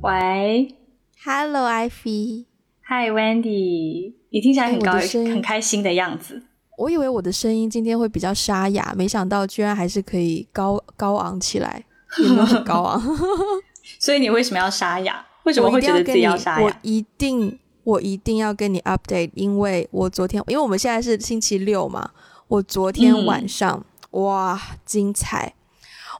喂，Hello Ivy，Hi Wendy，你听起来很高很开心的样子。我以为我的声音今天会比较沙哑，没想到居然还是可以高高昂起来，有没有很高昂？所以你为什么要沙哑？为什么会觉得自己要沙哑？我一定，我一定要跟你 update，因为我昨天，因为我们现在是星期六嘛，我昨天晚上哇，精彩！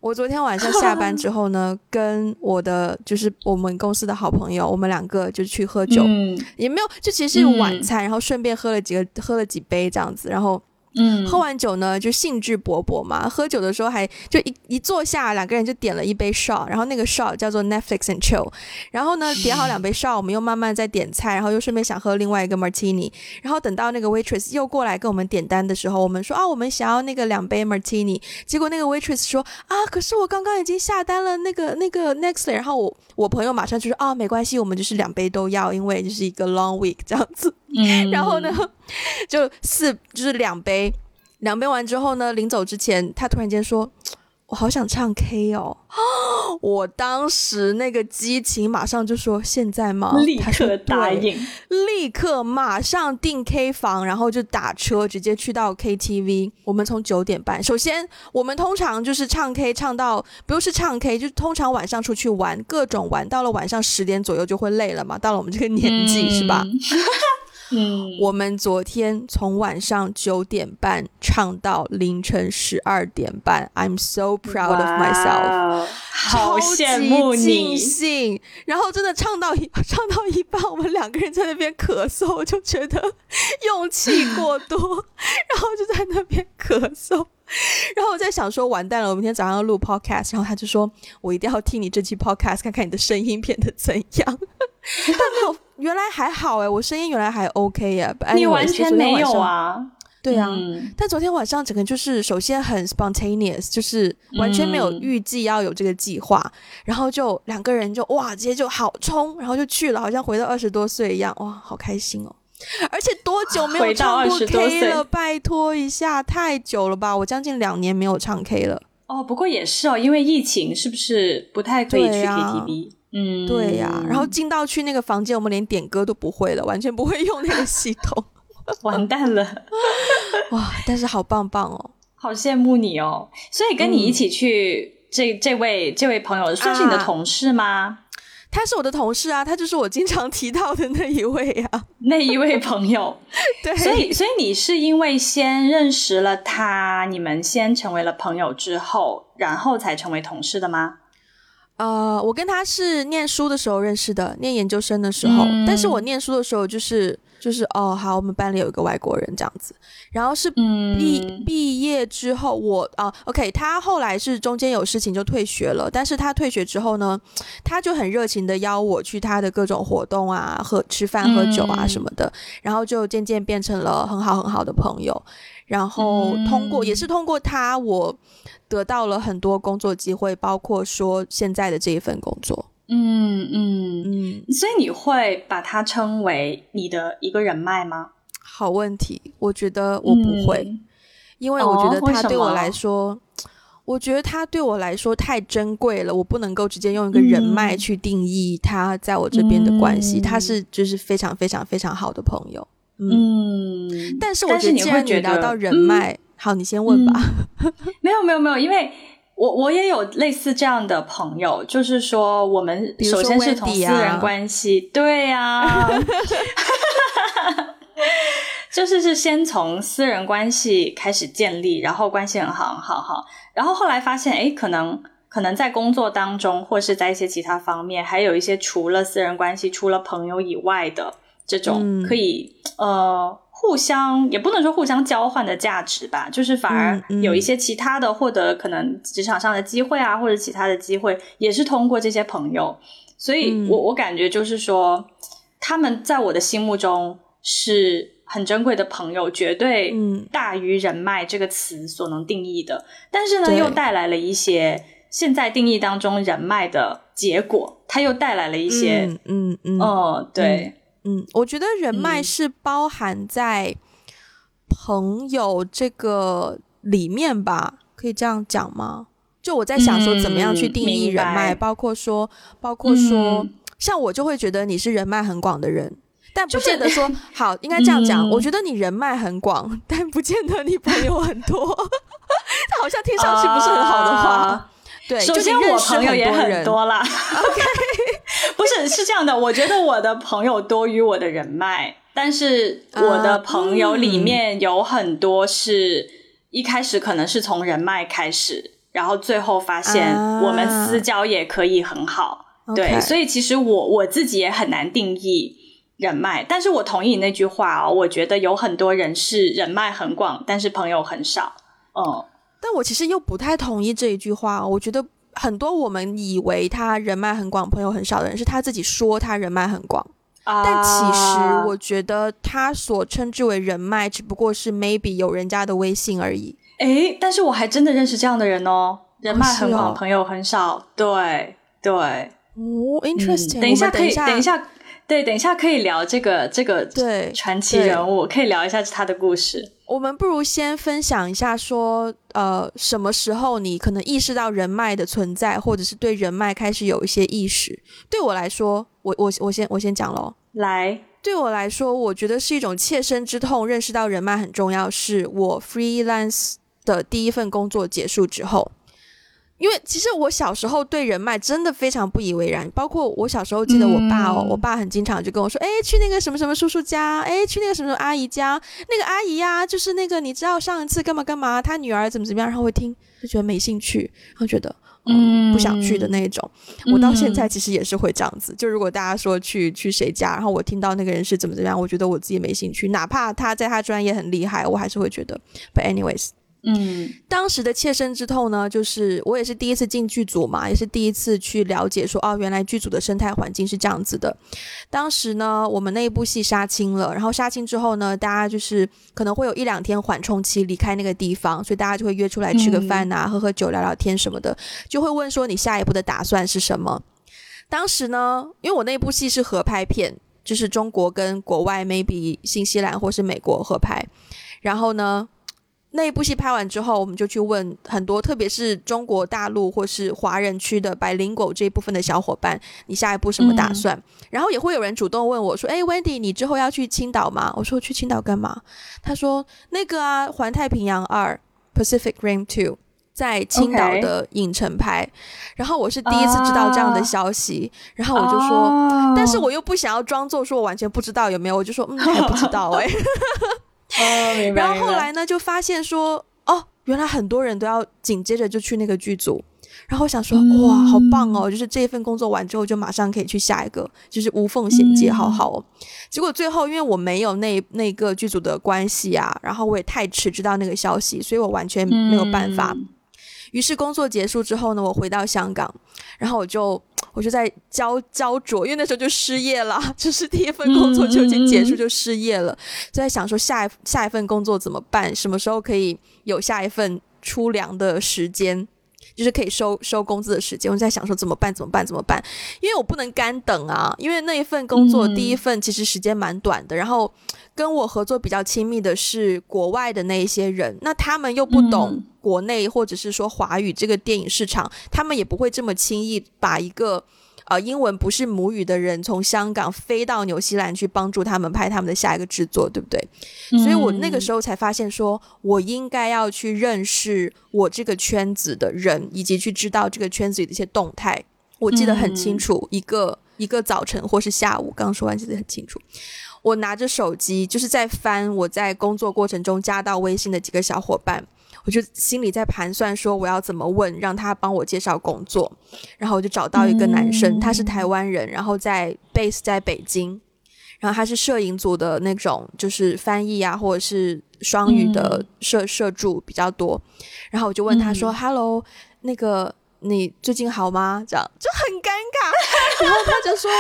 我昨天晚上下班之后呢，跟我的就是我们公司的好朋友，我们两个就去喝酒，也没有，就其实是晚餐，然后顺便喝了几个，喝了几杯这样子，然后。嗯，喝完酒呢，就兴致勃勃嘛。喝酒的时候还就一一坐下，两个人就点了一杯 shot，然后那个 shot 叫做 Netflix and chill。然后呢，点好两杯 shot，我们又慢慢在点菜，然后又顺便想喝另外一个 martini。然后等到那个 waitress 又过来跟我们点单的时候，我们说啊，我们想要那个两杯 martini。结果那个 waitress 说啊，可是我刚刚已经下单了那个那个 next。然后我我朋友马上就说啊，没关系，我们就是两杯都要，因为就是一个 long week 这样子。嗯，然后呢，就四就是两杯。两边完之后呢，临走之前，他突然间说：“ 我好想唱 K 哦！” 我当时那个激情，马上就说：“现在吗？”立刻答应，立刻马上订 K 房，然后就打车直接去到 KTV。我们从九点半，首先我们通常就是唱 K 唱到，不用是唱 K，就通常晚上出去玩，各种玩，到了晚上十点左右就会累了嘛。到了我们这个年纪，是吧？嗯，我们昨天从晚上九点半唱到凌晨十二点半，I'm so proud of myself，好羡慕你，尽兴。然后真的唱到一 唱到一半，我们两个人在那边咳嗽，我就觉得 用气过多，然后就在那边咳嗽。然后我在想说，完蛋了，我明天早上要录 podcast，然后他就说我一定要听你这期 podcast，看看你的声音变得怎样。他没有，原来还好哎，我声音原来还 OK 呀。你完全没有啊？对啊，但昨天晚上整个就是首先很 spontaneous，就是完全没有预计要有这个计划，然后就两个人就哇，直接就好冲，然后就去了，好像回到二十多岁一样，哇，好开心哦！而且多久没有唱过 K 了？拜托一下，太久了吧？我将近两年没有唱 K 了。哦，不过也是哦，因为疫情是不是不太可以去 KTV？嗯，对呀，然后进到去那个房间，我们连点歌都不会了，完全不会用那个系统，完蛋了，哇！但是好棒棒哦，好羡慕你哦。所以跟你一起去这这位这位朋友算是你的同事吗？他是我的同事啊，他就是我经常提到的那一位啊，那一位朋友。对，所以所以你是因为先认识了他，你们先成为了朋友之后，然后才成为同事的吗？呃，我跟他是念书的时候认识的，念研究生的时候。但是我念书的时候就是就是哦，好，我们班里有一个外国人这样子。然后是毕毕业之后，我啊，OK，他后来是中间有事情就退学了。但是他退学之后呢，他就很热情的邀我去他的各种活动啊，喝吃饭喝酒啊什么的。然后就渐渐变成了很好很好的朋友。然后通过也是通过他我。得到了很多工作机会，包括说现在的这一份工作。嗯嗯嗯，所以你会把它称为你的一个人脉吗？好问题，我觉得我不会，因为我觉得他对我来说，我觉得他对我来说太珍贵了，我不能够直接用一个人脉去定义他在我这边的关系。他是就是非常非常非常好的朋友。嗯，但是我觉得你聊到人脉。好，你先问吧。没有没有没有，因为我我也有类似这样的朋友，就是说我们首先是从私人关系，对呀，就是是先从私人关系开始建立，然后关系很好很好好，然后后来发现，哎，可能可能在工作当中，或是在一些其他方面，还有一些除了私人关系、除了朋友以外的这种可以呃。互相也不能说互相交换的价值吧，就是反而有一些其他的获得可能职场上的机会啊，或者其他的机会，也是通过这些朋友。所以我我感觉就是说，他们在我的心目中是很珍贵的朋友，绝对大于人脉这个词所能定义的。但是呢，又带来了一些现在定义当中人脉的结果，它又带来了一些嗯嗯哦对。嗯，我觉得人脉是包含在朋友这个里面吧，可以这样讲吗？就我在想说，怎么样去定义人脉，包括说，包括说，像我就会觉得你是人脉很广的人，但不见得说 好，应该这样讲。我觉得你人脉很广，但不见得你朋友很多。他 好像听上去不是很好的话。对，首先我朋友也很多啦。OK，不是是这样的，我觉得我的朋友多于我的人脉，但是我的朋友里面有很多是一开始可能是从人脉开始，然后最后发现我们私交也可以很好。对，所以其实我我自己也很难定义人脉，但是我同意你那句话哦，我觉得有很多人是人脉很广，但是朋友很少。嗯。但我其实又不太同意这一句话。我觉得很多我们以为他人脉很广、朋友很少的人，是他自己说他人脉很广。啊但其实我觉得他所称之为人脉，只不过是 maybe 有人家的微信而已。诶，但是我还真的认识这样的人哦，人脉很广，朋友很少。对对，哦，interesting。等一下可以，等一下，对，等一下可以聊这个这个对传奇人物，可以聊一下他的故事。我们不如先分享一下，说呃，什么时候你可能意识到人脉的存在，或者是对人脉开始有一些意识。对我来说，我我我先我先讲喽。来，对我来说，我觉得是一种切身之痛，认识到人脉很重要。是我 freelance 的第一份工作结束之后。因为其实我小时候对人脉真的非常不以为然，包括我小时候记得我爸哦，我爸很经常就跟我说，哎，去那个什么什么叔叔家，哎，去那个什么什么阿姨家，那个阿姨呀，就是那个你知道上一次干嘛干嘛，他女儿怎么怎么样，然后会听就觉得没兴趣，然后觉得嗯不想去的那种。我到现在其实也是会这样子，就如果大家说去去谁家，然后我听到那个人是怎么怎么样，我觉得我自己没兴趣，哪怕他在他专业很厉害，我还是会觉得。But anyways。嗯，当时的切身之痛呢，就是我也是第一次进剧组嘛，也是第一次去了解说，哦，原来剧组的生态环境是这样子的。当时呢，我们那一部戏杀青了，然后杀青之后呢，大家就是可能会有一两天缓冲期，离开那个地方，所以大家就会约出来吃个饭啊，喝喝酒，聊聊天什么的，就会问说你下一步的打算是什么。当时呢，因为我那部戏是合拍片，就是中国跟国外，maybe 新西兰或是美国合拍，然后呢。那一部戏拍完之后，我们就去问很多，特别是中国大陆或是华人区的白领狗这一部分的小伙伴，你下一步什么打算？然后也会有人主动问我说：“哎，Wendy，你之后要去青岛吗？”我说：“去青岛干嘛？”他说：“那个啊，《环太平洋二》（Pacific Rim Two） 在青岛的影城拍。”然后我是第一次知道这样的消息，然后我就说：“但是我又不想要装作说我完全不知道有没有，我就说嗯，还不知道哎。” 然后后来呢，就发现说，哦，原来很多人都要紧接着就去那个剧组。然后我想说，哇，好棒哦！就是这一份工作完之后，就马上可以去下一个，就是无缝衔接，好好哦。结果最后，因为我没有那那个剧组的关系啊，然后我也太迟知道那个消息，所以我完全没有办法。于是工作结束之后呢，我回到香港，然后我就我就在焦焦灼，因为那时候就失业了，就是第一份工作就已经结束就失业了，就在想说下一下一份工作怎么办，什么时候可以有下一份出粮的时间，就是可以收收工资的时间。我在想说怎么办怎么办怎么办，因为我不能干等啊，因为那一份工作第一份其实时间蛮短的，然后。跟我合作比较亲密的是国外的那一些人，那他们又不懂国内或者是说华语这个电影市场，他们也不会这么轻易把一个呃英文不是母语的人从香港飞到纽西兰去帮助他们拍他们的下一个制作，对不对？所以我那个时候才发现，说我应该要去认识我这个圈子的人，以及去知道这个圈子里的一些动态。我记得很清楚，一个一个早晨或是下午，刚刚说完记得很清楚。我拿着手机，就是在翻我在工作过程中加到微信的几个小伙伴，我就心里在盘算说我要怎么问，让他帮我介绍工作。然后我就找到一个男生，他是台湾人，然后在 base 在北京，然后他是摄影组的那种，就是翻译啊，或者是双语的摄摄助比较多。然后我就问他说：“Hello，那个。”你最近好吗？这样就很尴尬。然后他就说，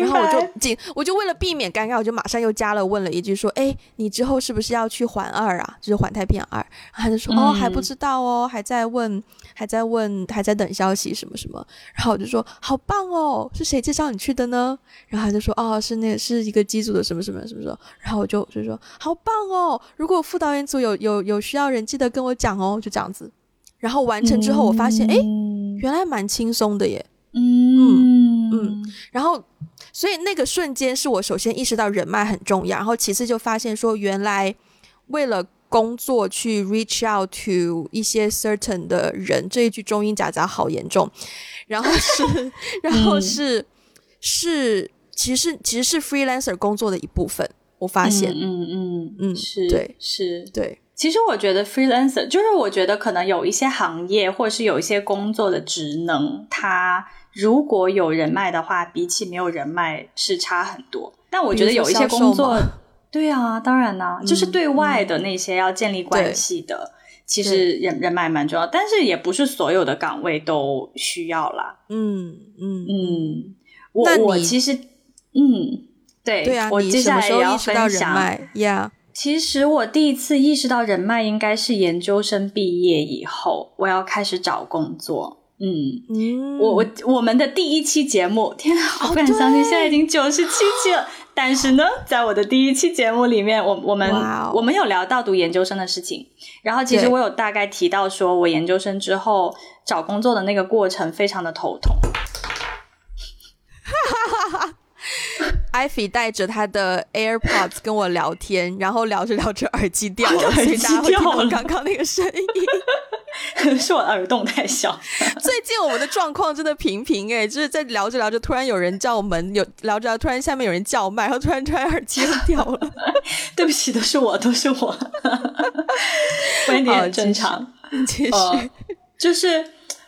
然后我就紧，我就为了避免尴尬，我就马上又加了问了一句说：“哎，你之后是不是要去环二啊？就是环太平洋二？”他就说：“哦，还不知道哦，还在问，还在问，还在等消息什么什么。”然后我就说：“好棒哦，是谁介绍你去的呢？”然后他就说：“哦，是那个是一个机组的什么什么什么什么。”然后我就就说：“好棒哦，如果副导演组有有有需要人，记得跟我讲哦。”就这样子。然后完成之后，我发现，哎。原来蛮轻松的耶，嗯。嗯，然后所以那个瞬间是我首先意识到人脉很重要，然后其次就发现说，原来为了工作去 reach out to 一些 certain 的人，这一句中英夹杂好严重。然后是，然后是是，其实其实是 freelancer 工作的一部分。我发现，嗯嗯。嗯，是，对，是，对。其实我觉得 freelancer 就是我觉得可能有一些行业或者是有一些工作的职能，它。如果有人脉的话，比起没有人脉是差很多。但我觉得有一些工作，对啊，当然呢，就是对外的那些要建立关系的，其实人人脉蛮重要。但是也不是所有的岗位都需要啦。嗯嗯嗯，我我其实嗯，对对啊，我接下来也要分享呀。其实我第一次意识到人脉，应该是研究生毕业以后，我要开始找工作。嗯，我我我们的第一期节目，天啊，我不敢相信，现在已经九十七期了。但是呢，在我的第一期节目里面，我我们我们有聊到读研究生的事情，然后其实我有大概提到，说我研究生之后找工作的那个过程非常的头痛。艾菲带着他的 AirPods 跟我聊天，然后聊着聊着耳机掉了，所以大家会听到，刚刚那个声音。是我耳洞太小。最近我们的状况真的平平哎，就是在聊着聊着，突然有人叫门，有聊着聊，突然下面有人叫麦，然后突然突然耳机又掉了。对不起，都是我，都是我。观点正常。继续，就是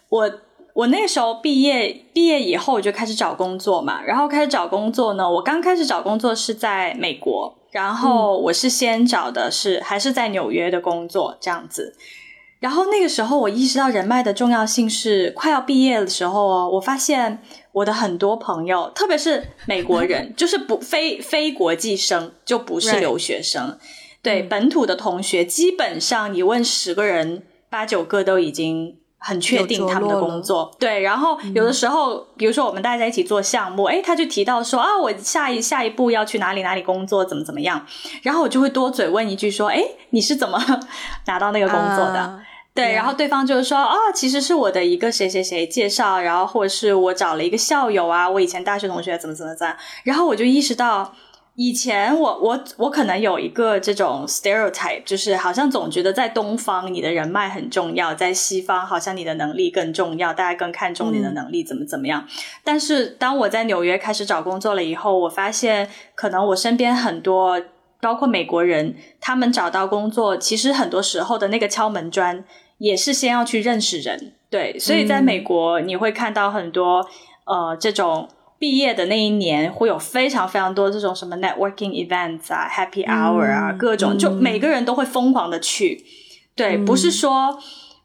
我，我那时候毕业，毕业以后我就开始找工作嘛。然后开始找工作呢，我刚开始找工作是在美国，然后我是先找的是还是在纽约的工作这样子。然后那个时候，我意识到人脉的重要性是快要毕业的时候哦。我发现我的很多朋友，特别是美国人，就是不非非国际生，就不是留学生，对本土的同学，基本上你问十个人，八九个都已经很确定他们的工作。对，然后有的时候，比如说我们大家一起做项目，哎，他就提到说啊，我下一下一步要去哪里哪里工作，怎么怎么样，然后我就会多嘴问一句说，哎，你是怎么 拿到那个工作的？对，然后对方就是说，啊，其实是我的一个谁谁谁介绍，然后或者是我找了一个校友啊，我以前大学同学怎么怎么怎么，然后我就意识到，以前我我我可能有一个这种 stereotype，就是好像总觉得在东方你的人脉很重要，在西方好像你的能力更重要，大家更看重你的能力怎么怎么样。但是当我在纽约开始找工作了以后，我发现可能我身边很多，包括美国人，他们找到工作，其实很多时候的那个敲门砖。也是先要去认识人，对，所以在美国你会看到很多呃这种毕业的那一年会有非常非常多这种什么 networking events 啊，happy hour 啊，各种就每个人都会疯狂的去，对，不是说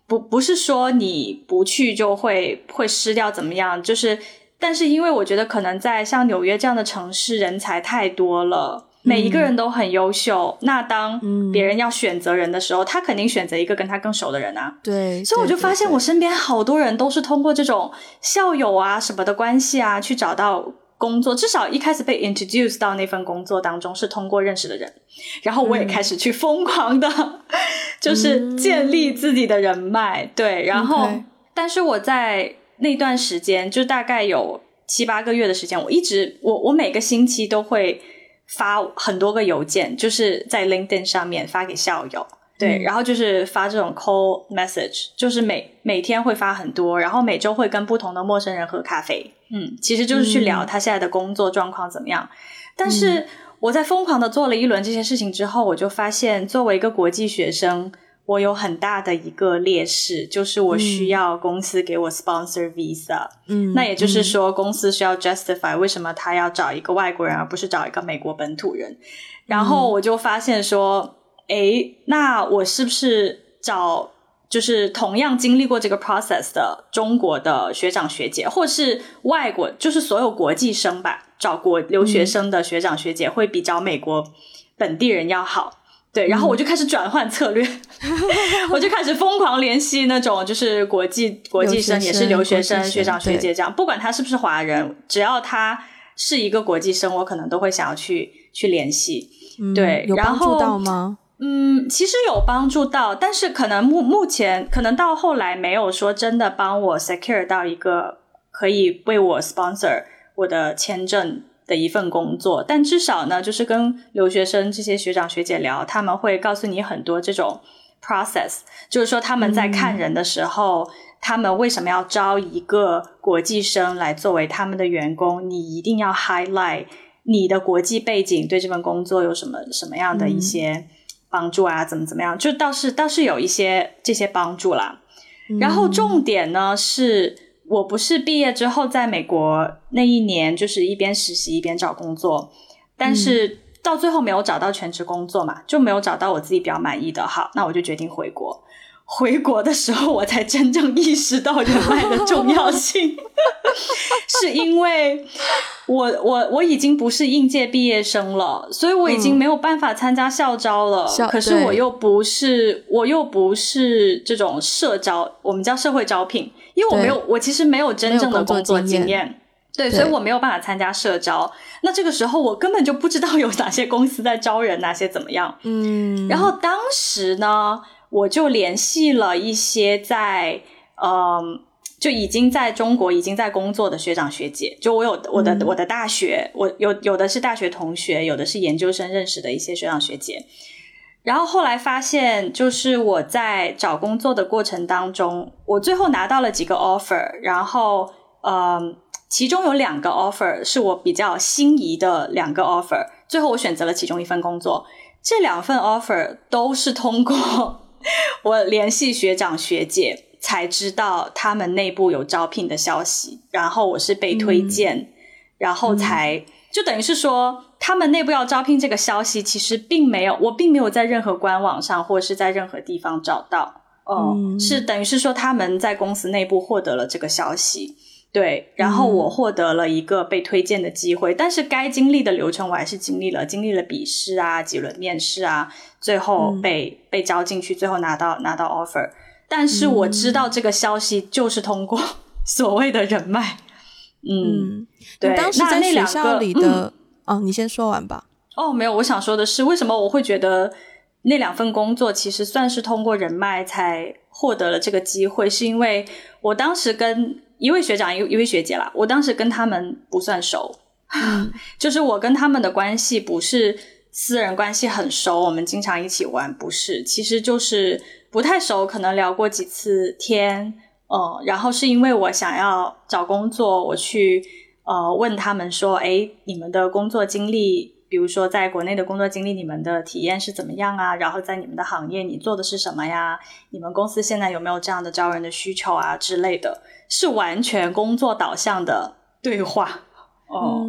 不不是说你不去就会会失掉怎么样，就是但是因为我觉得可能在像纽约这样的城市人才太多了。每一个人都很优秀，那当别人要选择人的时候，他肯定选择一个跟他更熟的人啊。对，所以我就发现我身边好多人都是通过这种校友啊什么的关系啊去找到工作，至少一开始被 introduce 到那份工作当中是通过认识的人，然后我也开始去疯狂的，就是建立自己的人脉。对，然后但是我在那段时间就大概有七八个月的时间，我一直我我每个星期都会。发很多个邮件，就是在 LinkedIn 上面发给校友，对，然后就是发这种 call message，就是每每天会发很多，然后每周会跟不同的陌生人喝咖啡，嗯，其实就是去聊他现在的工作状况怎么样。但是我在疯狂的做了一轮这些事情之后，我就发现作为一个国际学生。我有很大的一个劣势，就是我需要公司给我 sponsor visa。嗯，那也就是说，公司需要 justify 为什么他要找一个外国人，而不是找一个美国本土人。然后我就发现说，诶，那我是不是找就是同样经历过这个 process 的中国的学长学姐，或是外国，就是所有国际生吧，找国留学生的学长学姐，会比找美国本地人要好？对，然后我就开始转换策略，我就开始疯狂联系那种就是国际国际生，也是留学生、学长学姐这样，不管他是不是华人，只要他是一个国际生，我可能都会想要去去联系。对，有帮助到吗？嗯，其实有帮助到，但是可能目目前可能到后来没有说真的帮我 secure 到一个可以为我 sponsor 我的签证。的一份工作，但至少呢，就是跟留学生这些学长学姐聊，他们会告诉你很多这种 process，就是说他们在看人的时候，他们为什么要招一个国际生来作为他们的员工，你一定要 highlight 你的国际背景对这份工作有什么什么样的一些帮助啊，怎么怎么样，就倒是倒是有一些这些帮助啦。然后重点呢是。我不是毕业之后在美国那一年，就是一边实习一边找工作，但是到最后没有找到全职工作嘛，就没有找到我自己比较满意的。好，那我就决定回国。回国的时候，我才真正意识到人脉的重要性，是因为我我我已经不是应届毕业生了，所以我已经没有办法参加校招了。可是我又不是我又不是这种社招，我们叫社会招聘。因为我没有，我其实没有真正的工作经验，对，所以我没有办法参加社招。那这个时候，我根本就不知道有哪些公司在招人，哪些怎么样。嗯，然后当时呢，我就联系了一些在，嗯，就已经在中国已经在工作的学长学姐。就我有我的我的大学，我有有的是大学同学，有的是研究生认识的一些学长学姐。然后后来发现，就是我在找工作的过程当中，我最后拿到了几个 offer，然后，嗯，其中有两个 offer 是我比较心仪的两个 offer，最后我选择了其中一份工作。这两份 offer 都是通过 我联系学长学姐才知道他们内部有招聘的消息，然后我是被推荐，然后才就等于是说。他们内部要招聘这个消息，其实并没有，我并没有在任何官网上或者是在任何地方找到。哦，是等于是说他们在公司内部获得了这个消息，对，然后我获得了一个被推荐的机会。但是该经历的流程我还是经历了，经历了笔试啊，几轮面试啊，最后被被招进去，最后拿到拿到 offer。但是我知道这个消息就是通过 所谓的人脉。嗯，对，当时在学校里的。哦，你先说完吧。哦，没有，我想说的是，为什么我会觉得那两份工作其实算是通过人脉才获得了这个机会？是因为我当时跟一位学长、一一位学姐啦，我当时跟他们不算熟，就是我跟他们的关系不是私人关系很熟，我们经常一起玩，不是，其实就是不太熟，可能聊过几次天，嗯，然后是因为我想要找工作，我去。呃，问他们说，哎，你们的工作经历，比如说在国内的工作经历，你们的体验是怎么样啊？然后在你们的行业，你做的是什么呀？你们公司现在有没有这样的招人的需求啊之类的？是完全工作导向的对话。哦，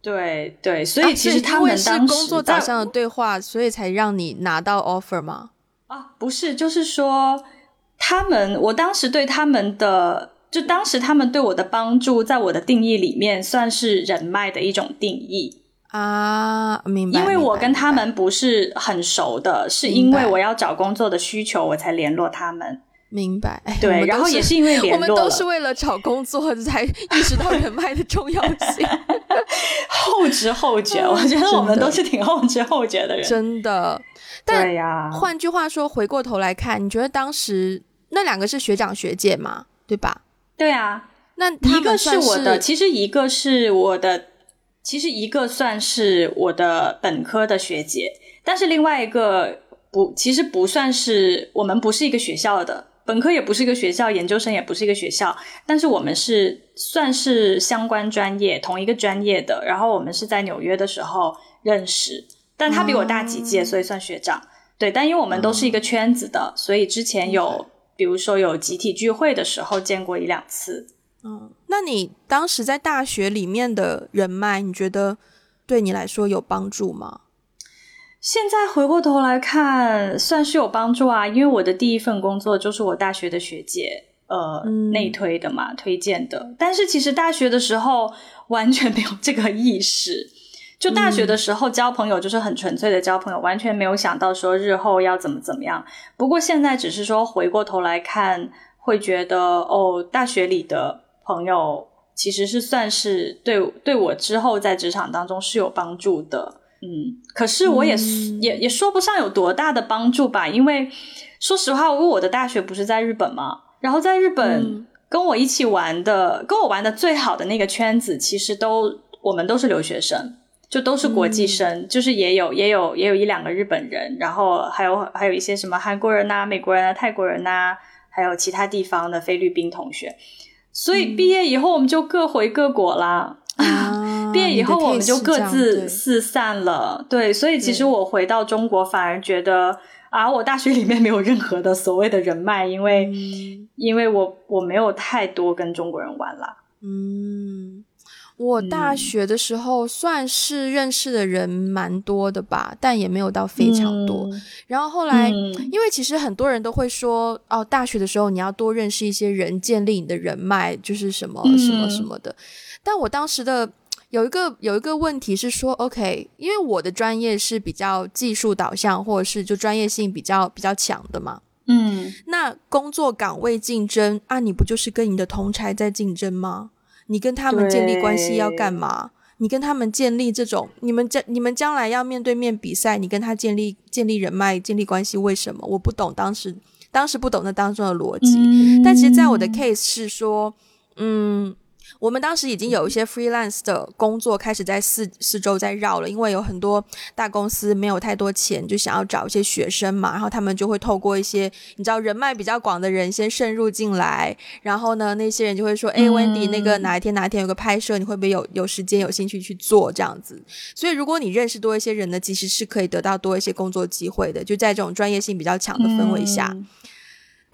对对，所以其实他们当时工作导向的对话，所以才让你拿到 offer 吗？啊，不是，就是说他们，我当时对他们的。就当时他们对我的帮助，在我的定义里面算是人脉的一种定义啊，明白？因为我跟他们不是很熟的，是因为我要找工作的需求，我才联络他们。明白？对，然后也是因为联络，我们都是为了找工作才意识到人脉的重要性。后知后觉，我觉得我们都是挺后知后觉的人，真的。对呀。换句话说，回过头来看，你觉得当时那两个是学长学姐吗？对吧？对啊，那一个是我的，其实一个是我的，其实一个算是我的本科的学姐，但是另外一个不，其实不算是我们不是一个学校的，本科也不是一个学校，研究生也不是一个学校，但是我们是算是相关专业同一个专业的，然后我们是在纽约的时候认识，但他比我大几届，所以算学长。对，但因为我们都是一个圈子的，所以之前有。比如说有集体聚会的时候见过一两次，嗯，那你当时在大学里面的人脉，你觉得对你来说有帮助吗？现在回过头来看，算是有帮助啊，因为我的第一份工作就是我大学的学姐呃内推的嘛，推荐的。但是其实大学的时候完全没有这个意识。就大学的时候交朋友就是很纯粹的交朋友，完全没有想到说日后要怎么怎么样。不过现在只是说回过头来看，会觉得哦，大学里的朋友其实是算是对对我之后在职场当中是有帮助的。嗯，可是我也也也说不上有多大的帮助吧，因为说实话，因为我的大学不是在日本嘛，然后在日本跟我一起玩的，跟我玩的最好的那个圈子，其实都。我们都是留学生，就都是国际生，就是也有也有也有一两个日本人，然后还有还有一些什么韩国人呐、美国人啊、泰国人呐，还有其他地方的菲律宾同学。所以毕业以后我们就各回各国啦。毕业以后我们就各自四散了。对，所以其实我回到中国反而觉得。啊，我大学里面没有任何的所谓的人脉，因为因为我我没有太多跟中国人玩了。嗯，我大学的时候算是认识的人蛮多的吧，但也没有到非常多。然后后来，因为其实很多人都会说，哦，大学的时候你要多认识一些人，建立你的人脉，就是什么什么什么的。但我当时的。有一个有一个问题是说，OK，因为我的专业是比较技术导向，或者是就专业性比较比较强的嘛。嗯，那工作岗位竞争啊，你不就是跟你的同才在竞争吗？你跟他们建立关系要干嘛？你跟他们建立这种，你们将你们将来要面对面比赛，你跟他建立建立人脉、建立关系，为什么？我不懂当时当时不懂那当中的逻辑，但其实在我的 case 是说，嗯。我们当时已经有一些 freelance 的工作开始在四四周在绕了，因为有很多大公司没有太多钱，就想要找一些学生嘛，然后他们就会透过一些你知道人脉比较广的人先渗入进来，然后呢，那些人就会说，哎，Wendy，那个哪一天哪一天有个拍摄，你会不会有有时间有兴趣去做这样子？所以如果你认识多一些人呢，其实是可以得到多一些工作机会的，就在这种专业性比较强的氛围下。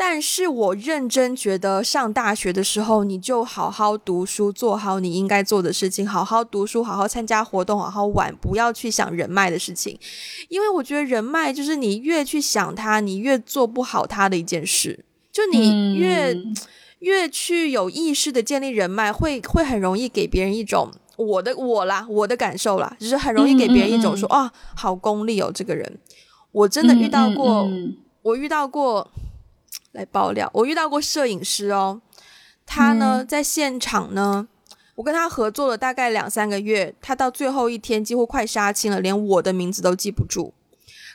但是我认真觉得，上大学的时候，你就好好读书，做好你应该做的事情，好好读书，好好参加活动，好好玩，不要去想人脉的事情，因为我觉得人脉就是你越去想它，你越做不好它的一件事。就你越越去有意识的建立人脉，会会很容易给别人一种我的我啦，我的感受啦，就是很容易给别人一种说啊，好功利哦，这个人，我真的遇到过，我遇到过。来爆料，我遇到过摄影师哦，他呢在现场呢，我跟他合作了大概两三个月，他到最后一天几乎快杀青了，连我的名字都记不住。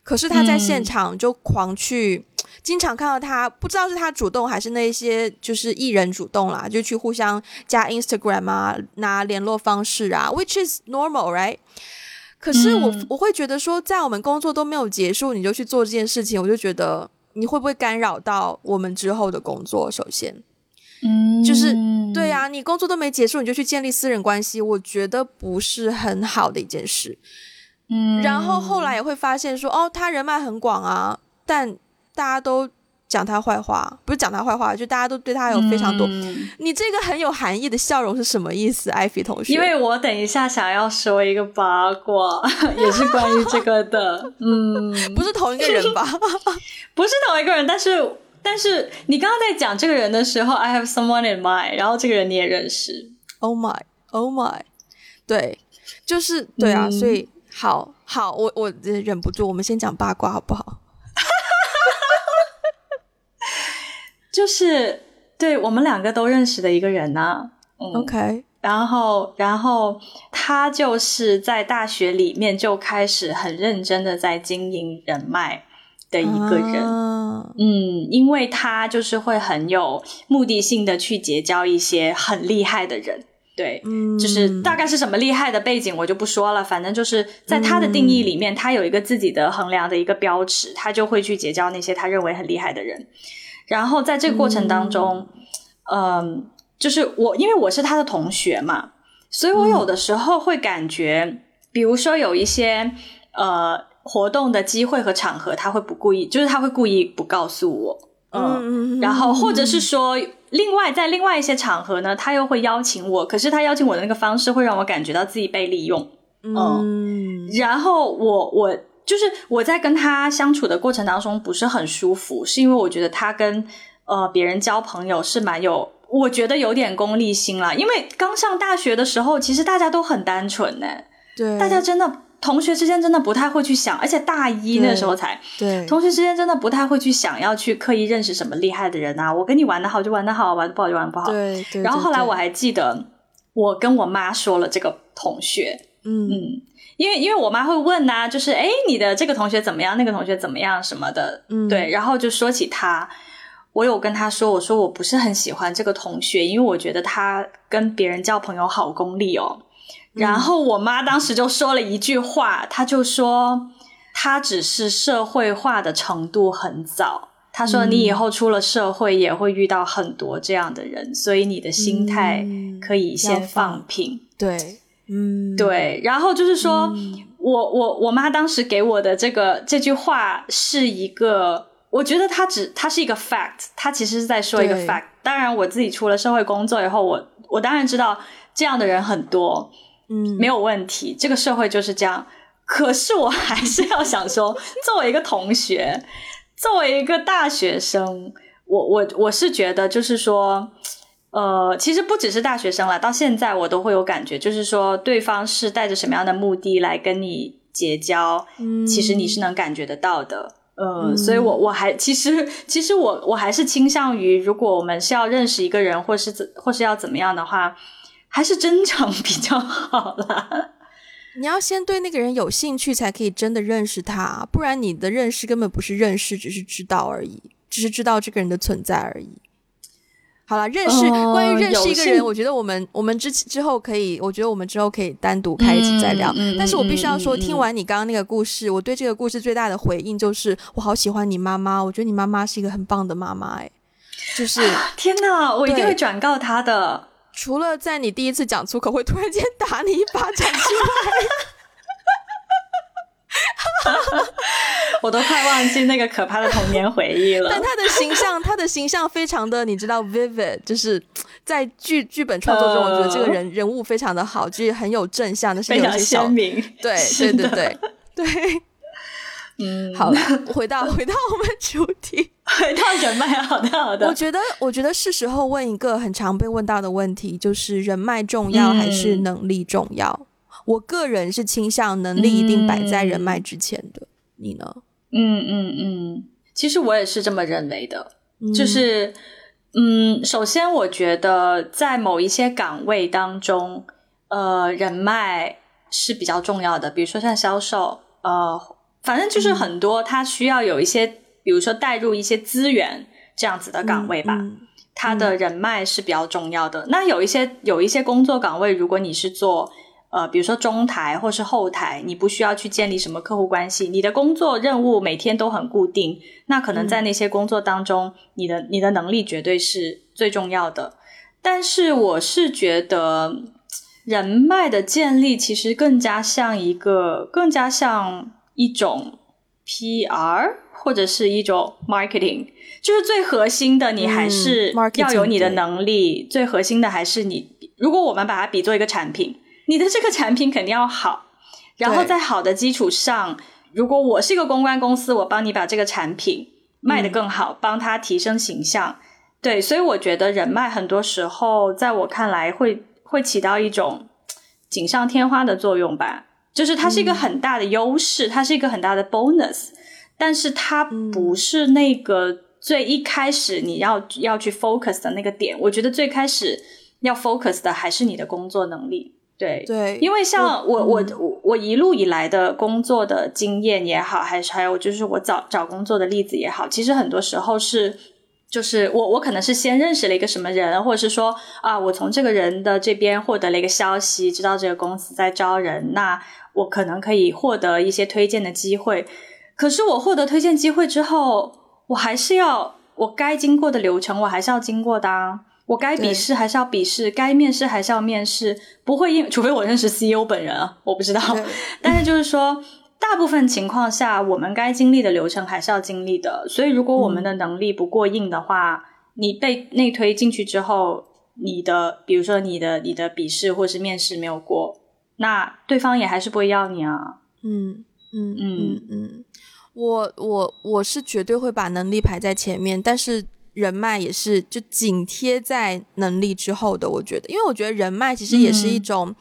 可是他在现场就狂去，经常看到他，不知道是他主动还是那些就是艺人主动啦，就去互相加 Instagram 啊，拿联络方式啊，which is normal right？可是我我会觉得说，在我们工作都没有结束，你就去做这件事情，我就觉得。你会不会干扰到我们之后的工作？首先，嗯，就是对啊，你工作都没结束，你就去建立私人关系，我觉得不是很好的一件事。嗯，然后后来也会发现说，哦，他人脉很广啊，但大家都。讲他坏话，不是讲他坏话，就大家都对他有非常多。你这个很有含义的笑容是什么意思，艾菲同学？因为我等一下想要说一个八卦，也是关于这个的。嗯，不是同一个人吧？不是同一个人，但是但是你刚刚在讲这个人的时候，I have someone in mind，然后这个人你也认识。Oh my, oh my，对，就是对啊，所以好好，我我忍不住，我们先讲八卦好不好？就是对我们两个都认识的一个人呢，OK，然后然后他就是在大学里面就开始很认真的在经营人脉的一个人，嗯，因为他就是会很有目的性的去结交一些很厉害的人，对，就是大概是什么厉害的背景我就不说了，反正就是在他的定义里面，他有一个自己的衡量的一个标尺，他就会去结交那些他认为很厉害的人。然后在这个过程当中，嗯，就是我因为我是他的同学嘛，所以我有的时候会感觉，比如说有一些呃活动的机会和场合，他会不故意，就是他会故意不告诉我，嗯，然后或者是说，另外在另外一些场合呢，他又会邀请我，可是他邀请我的那个方式会让我感觉到自己被利用，嗯，然后我我。就是我在跟他相处的过程当中不是很舒服，是因为我觉得他跟呃别人交朋友是蛮有，我觉得有点功利心了。因为刚上大学的时候，其实大家都很单纯呢，对，大家真的同学之间真的不太会去想，而且大一那时候才，对，同学之间真的不太会去想要去刻意认识什么厉害的人啊。我跟你玩的好就玩的好，玩的不好就玩不好。对，然后后来我还记得，我跟我妈说了这个同学，嗯嗯。因为因为我妈会问呐，就是哎，你的这个同学怎么样？那个同学怎么样？什么的，嗯，对，然后就说起他，我有跟他说，我说我不是很喜欢这个同学，因为我觉得他跟别人交朋友好功利哦。然后我妈当时就说了一句话，她就说她只是社会化的程度很早。她说你以后出了社会也会遇到很多这样的人，所以你的心态可以先放平。对，嗯，对。然后就是说我我我妈当时给我的这个这句话是一个，我觉得她只她是一个 fact，她其实是在说一个 fact。当然我自己出了社会工作以后，我我当然知道这样的人很多。嗯，没有问题，这个社会就是这样。可是我还是要想说，作为一个同学，作为一个大学生，我我我是觉得，就是说，呃，其实不只是大学生了，到现在我都会有感觉，就是说，对方是带着什么样的目的来跟你结交，嗯其实你是能感觉得到的。呃，所以我我还其实其实我我还是倾向于，如果我们是要认识一个人，或是怎或是要怎么样的话。还是真诚比较好啦。你要先对那个人有兴趣，才可以真的认识他，不然你的认识根本不是认识，只是知道而已，只是知道这个人的存在而已。好了，认识关于认识一个人，我觉得我们我们之之后可以，我觉得我们之后可以单独开一集再聊。但是我必须要说，听完你刚刚那个故事，我对这个故事最大的回应就是，我好喜欢你妈妈，我觉得你妈妈是一个很棒的妈妈。哎，就是 天哪，我一定会转告她的。除了在你第一次讲粗口会突然间打你一巴掌之外，我都快忘记那个可怕的童年回忆了。但他的形象，他的形象非常的，你知道，vivid，就是在剧剧本创作中，我觉得这个人人物非常的好，就是很有正向的，非常鲜明。对对对 对对。嗯，好了，回到 回到我们主题，回到人脉，好的好的。我觉得，我觉得是时候问一个很常被问到的问题，就是人脉重要还是能力重要？我个人是倾向能力一定摆在人脉之前的，你呢？嗯嗯嗯，其实我也是这么认为的，就是嗯，首先我觉得在某一些岗位当中，呃，人脉是比较重要的，比如说像销售，呃。反正就是很多，他需要有一些，比如说带入一些资源这样子的岗位吧，他的人脉是比较重要的。那有一些有一些工作岗位，如果你是做呃，比如说中台或是后台，你不需要去建立什么客户关系，你的工作任务每天都很固定，那可能在那些工作当中，你的你的能力绝对是最重要的。但是我是觉得人脉的建立其实更加像一个，更加像。一种 PR 或者是一种 marketing，就是最核心的，你还是要有你的能力。最核心的还是你。如果我们把它比作一个产品，你的这个产品肯定要好，然后在好的基础上，如果我是一个公关公司，我帮你把这个产品卖得更好，帮他提升形象。对，所以我觉得人脉很多时候在我看来会会起到一种锦上添花的作用吧。就是它是一个很大的优势，它是一个很大的 bonus，但是它不是那个最一开始你要要去 focus 的那个点。我觉得最开始要 focus 的还是你的工作能力。对对，因为像我我我我一路以来的工作的经验也好，还是还有就是我找找工作的例子也好，其实很多时候是。就是我，我可能是先认识了一个什么人，或者是说啊，我从这个人的这边获得了一个消息，知道这个公司在招人，那我可能可以获得一些推荐的机会。可是我获得推荐机会之后，我还是要我该经过的流程，我还是要经过的。我该笔试还是要笔试，该面试还是要面试，不会因除非我认识 CEO 本人啊，我不知道。但是就是说。大部分情况下，我们该经历的流程还是要经历的。所以，如果我们的能力不过硬的话，你被内推进去之后，你的比如说你的你的笔试或是面试没有过，那对方也还是不会要你啊。嗯嗯嗯嗯，我我我是绝对会把能力排在前面，但是人脉也是就紧贴在能力之后的。我觉得，因为我觉得人脉其实也是一种。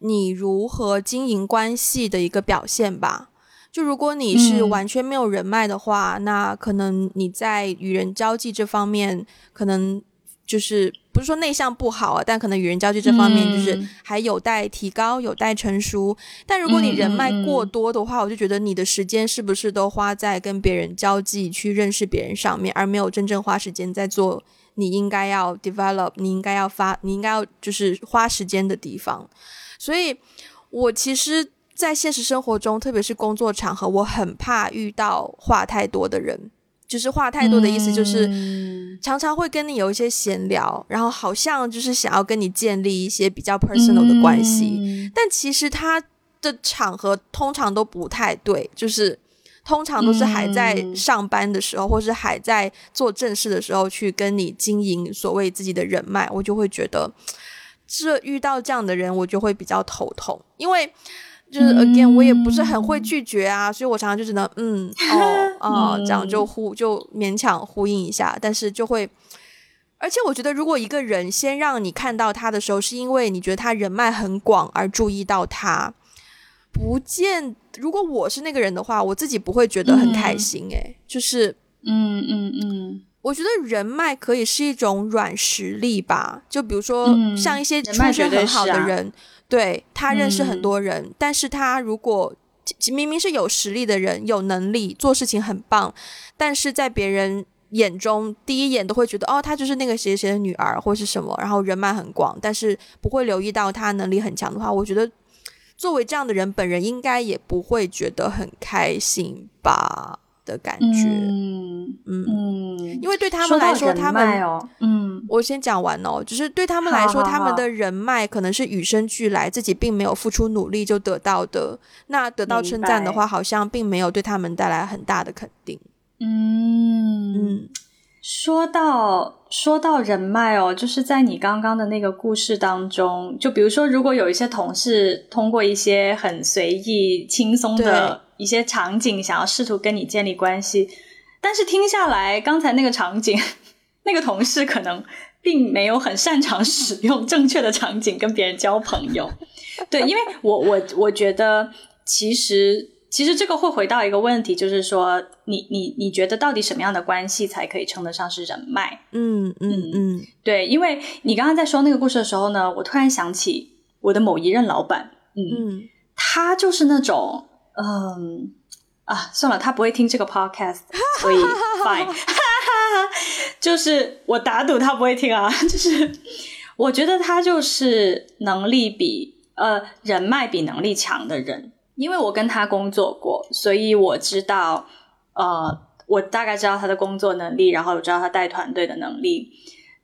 你如何经营关系的一个表现吧。就如果你是完全没有人脉的话，那可能你在与人交际这方面，可能就是不是说内向不好啊，但可能与人交际这方面就是还有待提高，有待成熟。但如果你人脉过多的话，我就觉得你的时间是不是都花在跟别人交际、去认识别人上面，而没有真正花时间在做你应该要 develop、你应该要发、你应该要就是花时间的地方。所以我其实，在现实生活中，特别是工作场合，我很怕遇到话太多的人。就是话太多的意思，就是常常会跟你有一些闲聊，然后好像就是想要跟你建立一些比较 personal 的关系，但其实他的场合通常都不太对，就是通常都是还在上班的时候，或是还在做正事的时候去跟你经营所谓自己的人脉，我就会觉得这遇到这样的人，我就会比较头痛，因为。就是 again，我也不是很会拒绝啊，所以我常常就只能嗯哦 哦这样就呼就勉强呼应一下，但是就会，而且我觉得如果一个人先让你看到他的时候，是因为你觉得他人脉很广而注意到他，不见如果我是那个人的话，我自己不会觉得很开心诶，就是嗯嗯嗯，我觉得人脉可以是一种软实力吧，就比如说像一些出身很好的人。对他认识很多人，但是他如果明明是有实力的人，有能力做事情很棒，但是在别人眼中第一眼都会觉得哦，他就是那个谁谁的女儿或是什么，然后人脉很广，但是不会留意到他能力很强的话，我觉得作为这样的人本人应该也不会觉得很开心吧。的感觉，嗯嗯，因为对他们来说，他们哦，嗯，我先讲完哦，就是对他们来说，他们的人脉可能是与生俱来，自己并没有付出努力就得到的。那得到称赞的话，好像并没有对他们带来很大的肯定。嗯嗯，说到说到人脉哦，就是在你刚刚的那个故事当中，就比如说，如果有一些同事通过一些很随意、轻松的。一些场景想要试图跟你建立关系，但是听下来，刚才那个场景，那个同事可能并没有很擅长使用正确的场景跟别人交朋友。对，因为我我我觉得，其实其实这个会回到一个问题，就是说，你你你觉得到底什么样的关系才可以称得上是人脉？嗯嗯嗯，对，因为你刚刚在说那个故事的时候呢，我突然想起我的某一任老板，嗯，他就是那种。嗯啊，算了，他不会听这个 podcast，所以 fine。就是我打赌他不会听啊。就是我觉得他就是能力比呃人脉比能力强的人，因为我跟他工作过，所以我知道呃我大概知道他的工作能力，然后我知道他带团队的能力。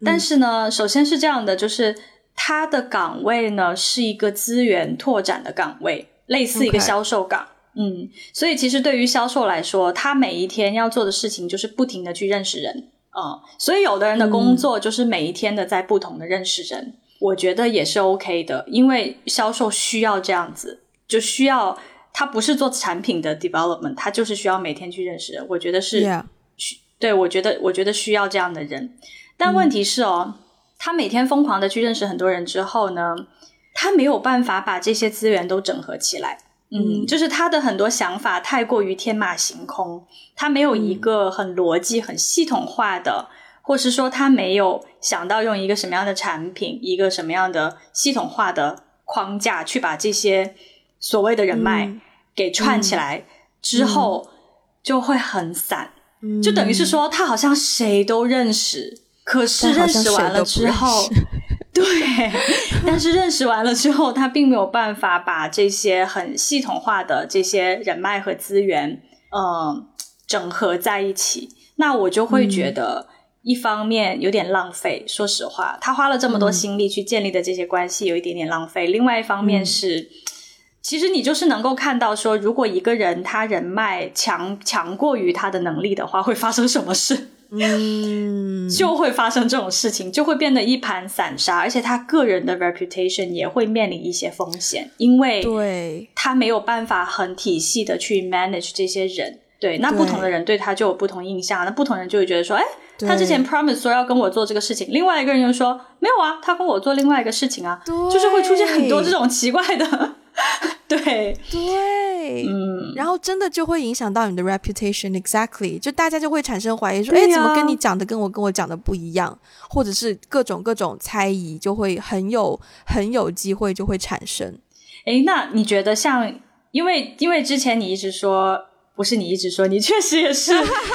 但是呢，首先是这样的，就是他的岗位呢是一个资源拓展的岗位，类似一个销售岗。嗯，所以其实对于销售来说，他每一天要做的事情就是不停的去认识人啊。所以有的人的工作就是每一天的在不同的认识人，我觉得也是 OK 的，因为销售需要这样子，就需要他不是做产品的 development，他就是需要每天去认识人。我觉得是，对，我觉得我觉得需要这样的人。但问题是哦，他每天疯狂的去认识很多人之后呢，他没有办法把这些资源都整合起来。嗯，就是他的很多想法太过于天马行空，他没有一个很逻辑、很系统化的，或是说他没有想到用一个什么样的产品、一个什么样的系统化的框架去把这些所谓的人脉给串起来之后，就会很散，就等于是说他好像谁都认识，可是认识完了之后。对，但是认识完了之后，他并没有办法把这些很系统化的这些人脉和资源，嗯，整合在一起。那我就会觉得，一方面有点浪费。说实话，他花了这么多心力去建立的这些关系，有一点点浪费。另外一方面是，其实你就是能够看到，说如果一个人他人脉强强过于他的能力的话，会发生什么事。嗯，就会发生这种事情，就会变得一盘散沙，而且他个人的 reputation 也会面临一些风险，因为对他没有办法很体系的去 manage 这些人。对，那不同的人对他就有不同印象，那不同人就会觉得说，哎，他之前 promise 说要跟我做这个事情，另外一个人又说没有啊，他跟我做另外一个事情啊，就是会出现很多这种奇怪的。对。对，嗯，然后真的就会影响到你的 reputation，exactly，就大家就会产生怀疑，说，哎，怎么跟你讲的跟我跟我讲的不一样，或者是各种各种猜疑，就会很有很有机会就会产生。哎，那你觉得像，因为因为之前你一直说，不是你一直说，你确实也是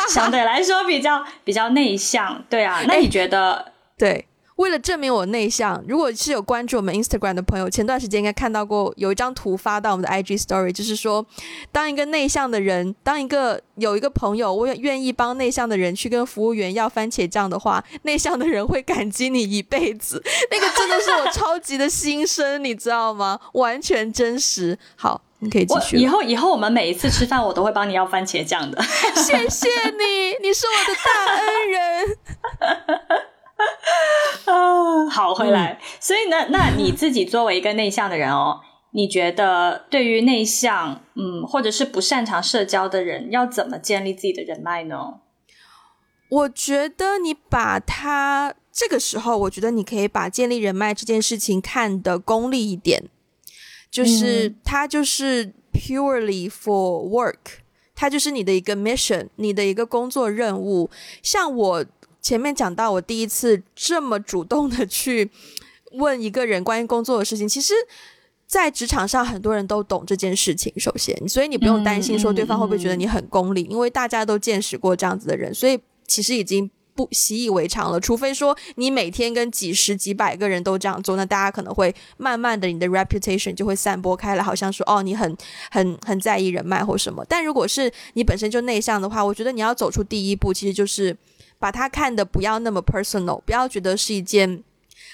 相对来说比较比较内向，对啊，那你觉得？对为了证明我内向，如果是有关注我们 Instagram 的朋友，前段时间应该看到过有一张图发到我们的 IG Story，就是说，当一个内向的人，当一个有一个朋友，我愿意帮内向的人去跟服务员要番茄酱的话，内向的人会感激你一辈子。那个真的是我超级的心声，你知道吗？完全真实。好，你可以继续。以后以后我们每一次吃饭，我都会帮你要番茄酱的。谢谢你，你是我的大恩人。啊，好，回来。所以呢，那你自己作为一个内向的人哦，你觉得对于内向，嗯，或者是不擅长社交的人，要怎么建立自己的人脉呢？我觉得你把他这个时候，我觉得你可以把建立人脉这件事情看得功利一点，就是它就是 purely for work，它就是你的一个 mission，你的一个工作任务。像我。前面讲到，我第一次这么主动的去问一个人关于工作的事情，其实，在职场上很多人都懂这件事情。首先，所以你不用担心说对方会不会觉得你很功利，因为大家都见识过这样子的人，所以其实已经不习以为常了。除非说你每天跟几十几百个人都这样做，那大家可能会慢慢的你的 reputation 就会散播开来，好像说哦你很很很在意人脉或什么。但如果是你本身就内向的话，我觉得你要走出第一步，其实就是。把它看的不要那么 personal，不要觉得是一件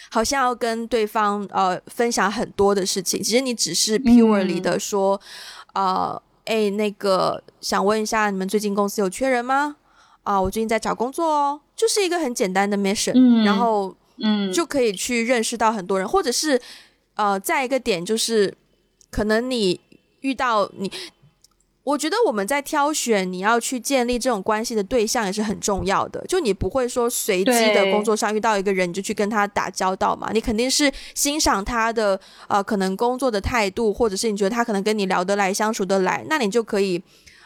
好像要跟对方呃分享很多的事情。其实你只是 purely 的说，呃，哎，那个想问一下，你们最近公司有缺人吗？啊，我最近在找工作哦，就是一个很简单的 mission，然后嗯就可以去认识到很多人，或者是呃，再一个点就是可能你遇到你。我觉得我们在挑选你要去建立这种关系的对象也是很重要的。就你不会说随机的工作上遇到一个人你就去跟他打交道嘛？你肯定是欣赏他的呃可能工作的态度，或者是你觉得他可能跟你聊得来、相处得来，那你就可以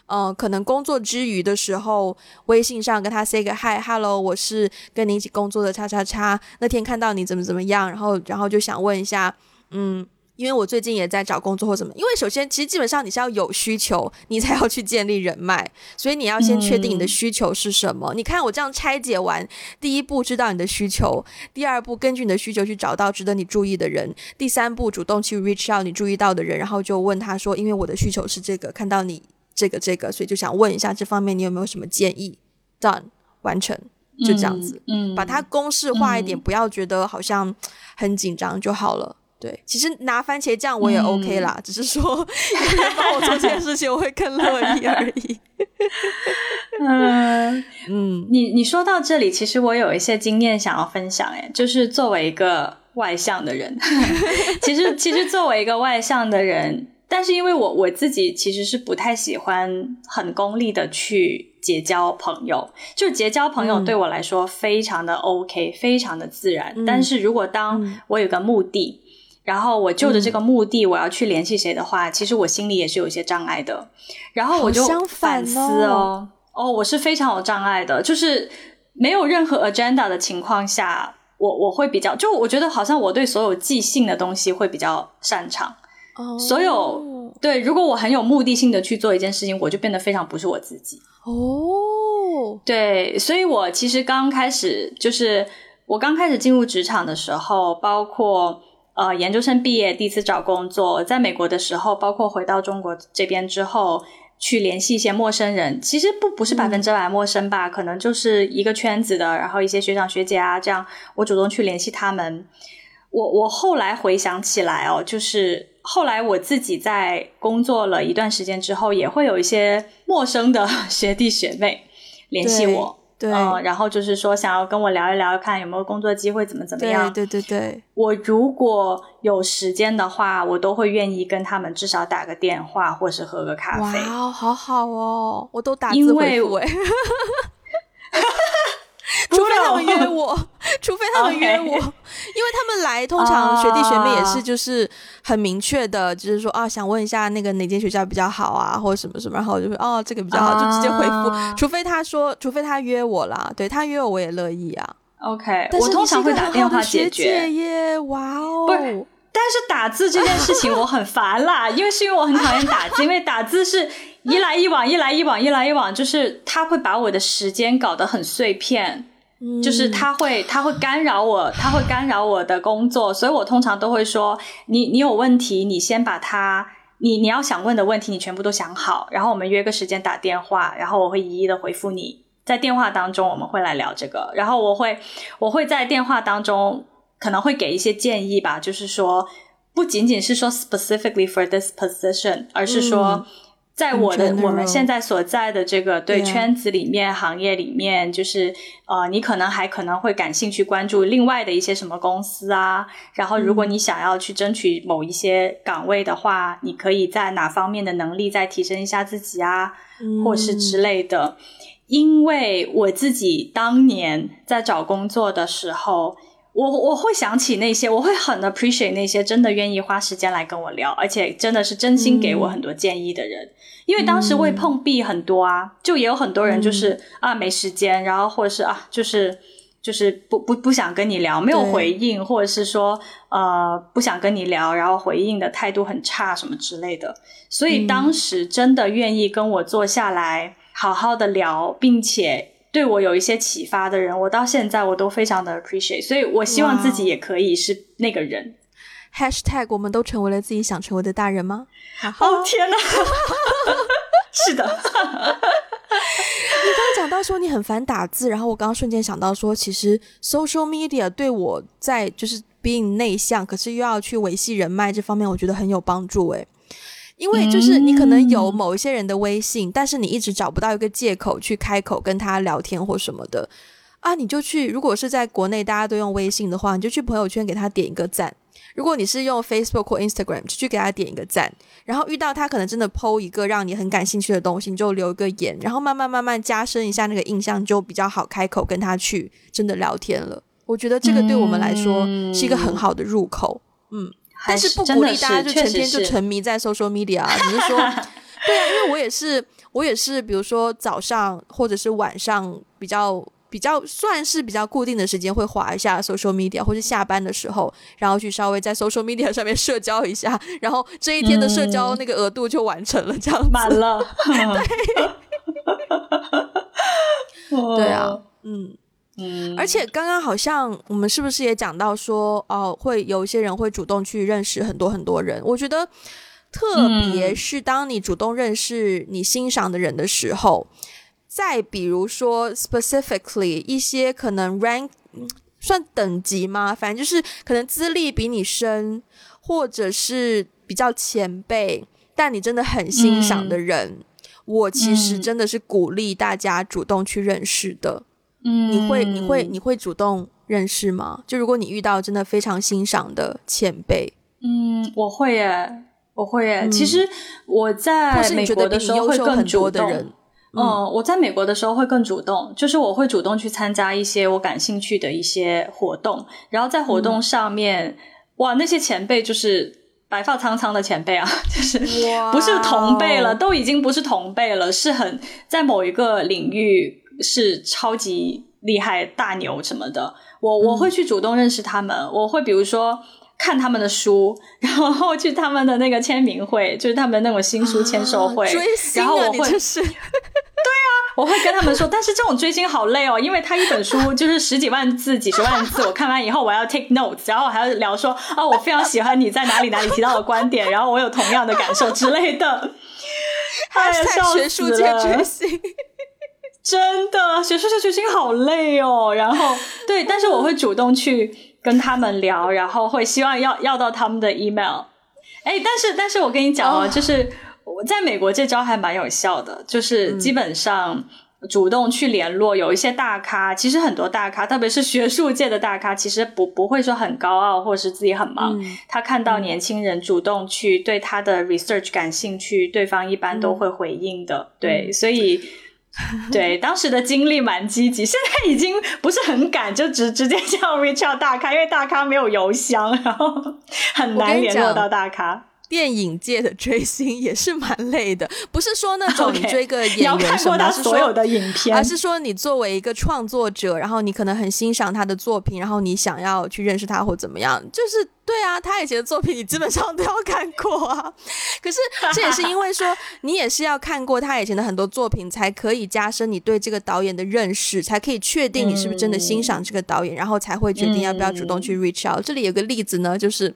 呃可能工作之余的时候，微信上跟他 say 个 hi，hello，我是跟你一起工作的叉叉叉，那天看到你怎么怎么样，然后然后就想问一下，嗯。因为我最近也在找工作或什么，因为首先其实基本上你是要有需求，你才要去建立人脉，所以你要先确定你的需求是什么。你看我这样拆解完，第一步知道你的需求，第二步根据你的需求去找到值得你注意的人，第三步主动去 reach out 你注意到的人，然后就问他说，因为我的需求是这个，看到你这个这个，所以就想问一下这方面你有没有什么建议？Done，完成，就这样子，嗯，把它公式化一点，不要觉得好像很紧张就好了。对，其实拿番茄酱我也 OK 啦，只是说 有人帮我做这件事情，我会更乐意而已。嗯 嗯，你你说到这里，其实我有一些经验想要分享，哎，就是作为一个外向的人，其实其实作为一个外向的人，但是因为我我自己其实是不太喜欢很功利的去结交朋友，就结交朋友对我来说非常的 OK，非常的自然。但是如果当我有个目的，然后我就着这个目的，我要去联系谁的话，其实我心里也是有一些障碍的。然后我就反思哦，哦，我是非常有障碍的，就是没有任何 agenda 的情况下，我我会比较，就我觉得好像我对所有即兴的东西会比较擅长。哦，所有对，如果我很有目的性的去做一件事情，我就变得非常不是我自己。哦，对，所以我其实刚开始就是我刚开始进入职场的时候，包括。呃，研究生毕业第一次找工作，在美国的时候，包括回到中国这边之后，去联系一些陌生人，其实不不是百分之百陌生吧，可能就是一个圈子的，然后一些学长学姐啊，这样我主动去联系他们。我我后来回想起来哦，就是后来我自己在工作了一段时间之后，也会有一些陌生的 学弟学妹联系我。对，然后就是说想要跟我聊一聊，看有没有工作机会，怎么怎么样？对对对，我如果有时间的话，我都会愿意跟他们至少打个电话，或是喝个咖啡。哇，好好哦，我都打字回复哎。除非他们约我，除非他们约我，因为他们来，通常学弟学妹也是就是很明确的，就是说啊，想问一下那个哪间学校比较好啊，或者什么什么，然后我就会哦，这个比较好，就直接回复。除非他说，除非他约我啦，对他约我我也乐意啊。OK，但我通常会打电话解决耶，哇哦，不，但是打字这件事情我很烦啦，因为是因为我很讨厌打字，因为打字是。一来一往，一来一往，一来一往，就是他会把我的时间搞得很碎片。就是他会他会干扰我，他会干扰我的工作，所以我通常都会说，你你有问题，你先把它，你你要想问的问题，你全部都想好，然后我们约个时间打电话，然后我会一一的回复你，在电话当中我们会来聊这个，然后我会我会在电话当中可能会给一些建议吧，就是说不仅仅是说 specifically for this position，而是说。在我的我们现在所在的这个对圈子里面、行业里面，就是呃，你可能还可能会感兴趣关注另外的一些什么公司啊。然后，如果你想要去争取某一些岗位的话，你可以在哪方面的能力再提升一下自己啊，或是之类的。因为我自己当年在找工作的时候。我我会想起那些，我会很 appreciate 那些真的愿意花时间来跟我聊，而且真的是真心给我很多建议的人。因为当时会碰壁很多啊，就也有很多人就是啊没时间，然后或者是啊就是就是不不不想跟你聊，没有回应，或者是说呃不想跟你聊，然后回应的态度很差什么之类的。所以当时真的愿意跟我坐下来好好的聊，并且。对我有一些启发的人，我到现在我都非常的 appreciate，所以我希望自己也可以是那个人。Hashtag 我们都成为了自己想成为的大人吗？哦天哪！是的。你刚刚讲到说你很烦打字，然后我刚刚瞬间想到说，其实 social media 对我在就是 being 内向，可是又要去维系人脉这方面，我觉得很有帮助。诶。因为就是你可能有某一些人的微信，但是你一直找不到一个借口去开口跟他聊天或什么的啊，你就去。如果是在国内大家都用微信的话，你就去朋友圈给他点一个赞。如果你是用 Facebook 或 Instagram，就去给他点一个赞。然后遇到他可能真的 PO 一个让你很感兴趣的东西，你就留一个言，然后慢慢慢慢加深一下那个印象，就比较好开口跟他去真的聊天了。我觉得这个对我们来说是一个很好的入口。嗯。但是不鼓励大家就成天就沉迷在 social media，只是说，对啊，因为我也是，我也是，比如说早上或者是晚上比较比较算是比较固定的时间会划一下 social media，或者下班的时候，然后去稍微在 social media 上面社交一下，然后这一天的社交那个额度就完成了，这样满了，对，对啊，嗯。嗯，而且刚刚好像我们是不是也讲到说，哦，会有一些人会主动去认识很多很多人。我觉得，特别是当你主动认识你欣赏的人的时候，再比如说 specifically 一些可能 rank 算等级吗？反正就是可能资历比你深，或者是比较前辈，但你真的很欣赏的人，我其实真的是鼓励大家主动去认识的。嗯，你会你会你会主动认识吗？就如果你遇到真的非常欣赏的前辈，嗯，我会耶，我会耶。其实我在美国的时候会更主动。嗯，我在美国的时候会更主动，就是我会主动去参加一些我感兴趣的一些活动，然后在活动上面，哇，那些前辈就是白发苍苍的前辈啊，就是不是同辈了，都已经不是同辈了，是很在某一个领域。是超级厉害大牛什么的，我我会去主动认识他们，我会比如说看他们的书，然后去他们的那个签名会，就是他们那种新书签售会，然后我会，对啊，我会跟他们说，但是这种追星好累哦，因为他一本书就是十几万字、几十万字，我看完以后我要 take notes，然后我还要聊说啊，我非常喜欢你在哪里哪里提到的观点，然后我有同样的感受之类的，哎呀，学术界追星。真的，学数学学星好累哦。然后，对，但是我会主动去跟他们聊，然后会希望要要到他们的 email。哎，但是，但是我跟你讲哦，就是我在美国这招还蛮有效的，就是基本上主动去联络有一些大咖，其实很多大咖，特别是学术界的大咖，其实不不会说很高傲，或者是自己很忙。他看到年轻人主动去对他的 research 感兴趣，对方一般都会回应的。对，所以。对，当时的经历蛮积极，现在已经不是很敢，就直直接叫 reach out 大咖，因为大咖没有邮箱，然后很难联络到大咖。电影界的追星也是蛮累的，不是说那种 你追个演员什么所有的影片，而是说你作为一个创作者，然后你可能很欣赏他的作品，然后你想要去认识他或怎么样，就是对啊，他以前的作品你基本上都要看过啊。可是这也是因为说你也是要看过他以前的很多作品，才可以加深你对这个导演的认识，才可以确定你是不是真的欣赏这个导演，然后才会决定要不要主动去 reach out。这里有个例子呢，就是。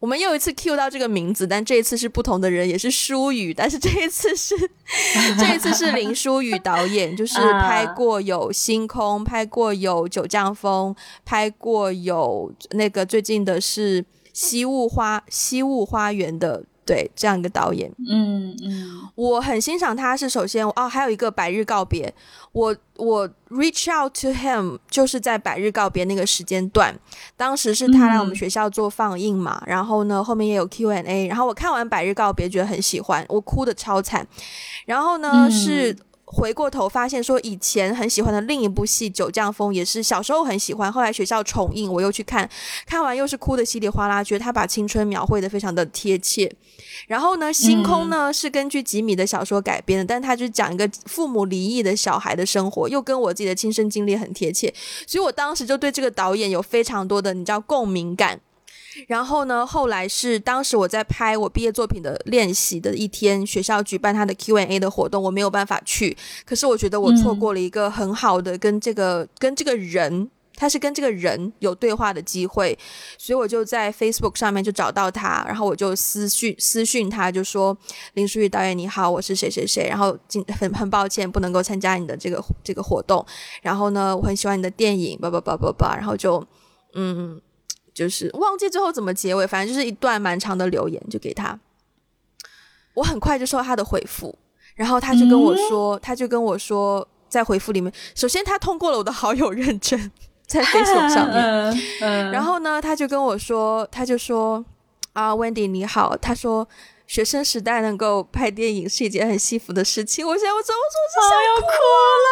我们又一次 Q 到这个名字，但这一次是不同的人，也是舒宇，但是这一次是 这一次是林舒宇导演，就是拍过有《星空》，拍过有《九降风》，拍过有那个最近的是《西雾花西雾花园》的。对，这样一个导演，嗯嗯，我很欣赏他。是首先哦，还有一个《百日告别》，我我 reach out to him 就是在《百日告别》那个时间段，当时是他来我们学校做放映嘛，然后呢后面也有 Q&A，然后我看完《百日告别》觉得很喜欢，我哭的超惨，然后呢是。回过头发现，说以前很喜欢的另一部戏《九降风》也是小时候很喜欢，后来学校重映，我又去看，看完又是哭的稀里哗啦，觉得他把青春描绘的非常的贴切。然后呢，《星空》呢是根据吉米的小说改编的，但他就讲一个父母离异的小孩的生活，又跟我自己的亲身经历很贴切，所以我当时就对这个导演有非常多的你知道共鸣感。然后呢？后来是当时我在拍我毕业作品的练习的一天，学校举办他的 Q&A 的活动，我没有办法去。可是我觉得我错过了一个很好的跟这个跟这个人，他是跟这个人有对话的机会，所以我就在 Facebook 上面就找到他，然后我就私讯私讯他，就说林书玉导演你好，我是谁谁谁，然后今很很抱歉不能够参加你的这个这个活动，然后呢我很喜欢你的电影，叭叭叭叭叭，然后就嗯。就是忘记最后怎么结尾，反正就是一段蛮长的留言，就给他。我很快就收到他的回复，然后他就跟我说，他就跟我说，在回复里面，首先他通过了我的好友认证，在 Facebook 上面，然后呢，他就跟我说，他就说啊，Wendy 你好，他说。学生时代能够拍电影是一件很幸福的事情。我现在我怎么说？我要哭了！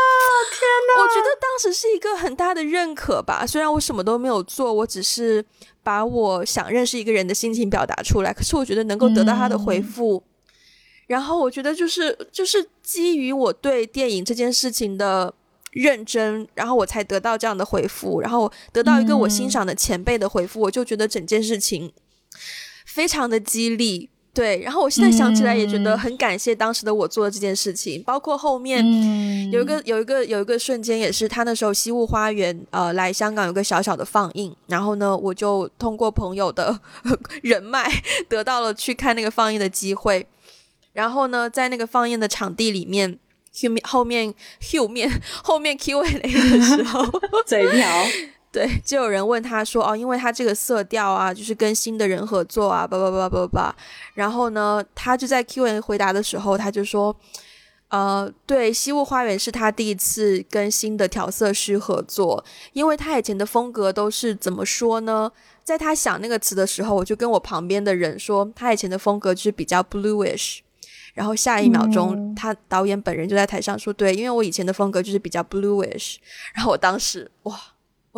天哪！我觉得当时是一个很大的认可吧。虽然我什么都没有做，我只是把我想认识一个人的心情表达出来。可是我觉得能够得到他的回复，然后我觉得就是就是基于我对电影这件事情的认真，然后我才得到这样的回复，然后得到一个我欣赏的前辈的回复，我就觉得整件事情非常的激励。对，然后我现在想起来也觉得很感谢当时的我做的这件事情，包括后面有一个有一个有一个瞬间，也是他那时候西雾花园呃来香港有个小小的放映，然后呢我就通过朋友的 人脉得到了去看那个放映的机会，然后呢在那个放映的场地里面后面后面后面 Q&A 的时候 嘴瓢。对，就有人问他说：“哦，因为他这个色调啊，就是跟新的人合作啊，叭叭叭叭叭。”然后呢，他就在 Q&A 回答的时候，他就说：“呃，对，西雾花园是他第一次跟新的调色师合作，因为他以前的风格都是怎么说呢？在他想那个词的时候，我就跟我旁边的人说，他以前的风格就是比较 bluish。然后下一秒钟，他导演本人就在台上说：对，因为我以前的风格就是比较 bluish。然后我当时哇。”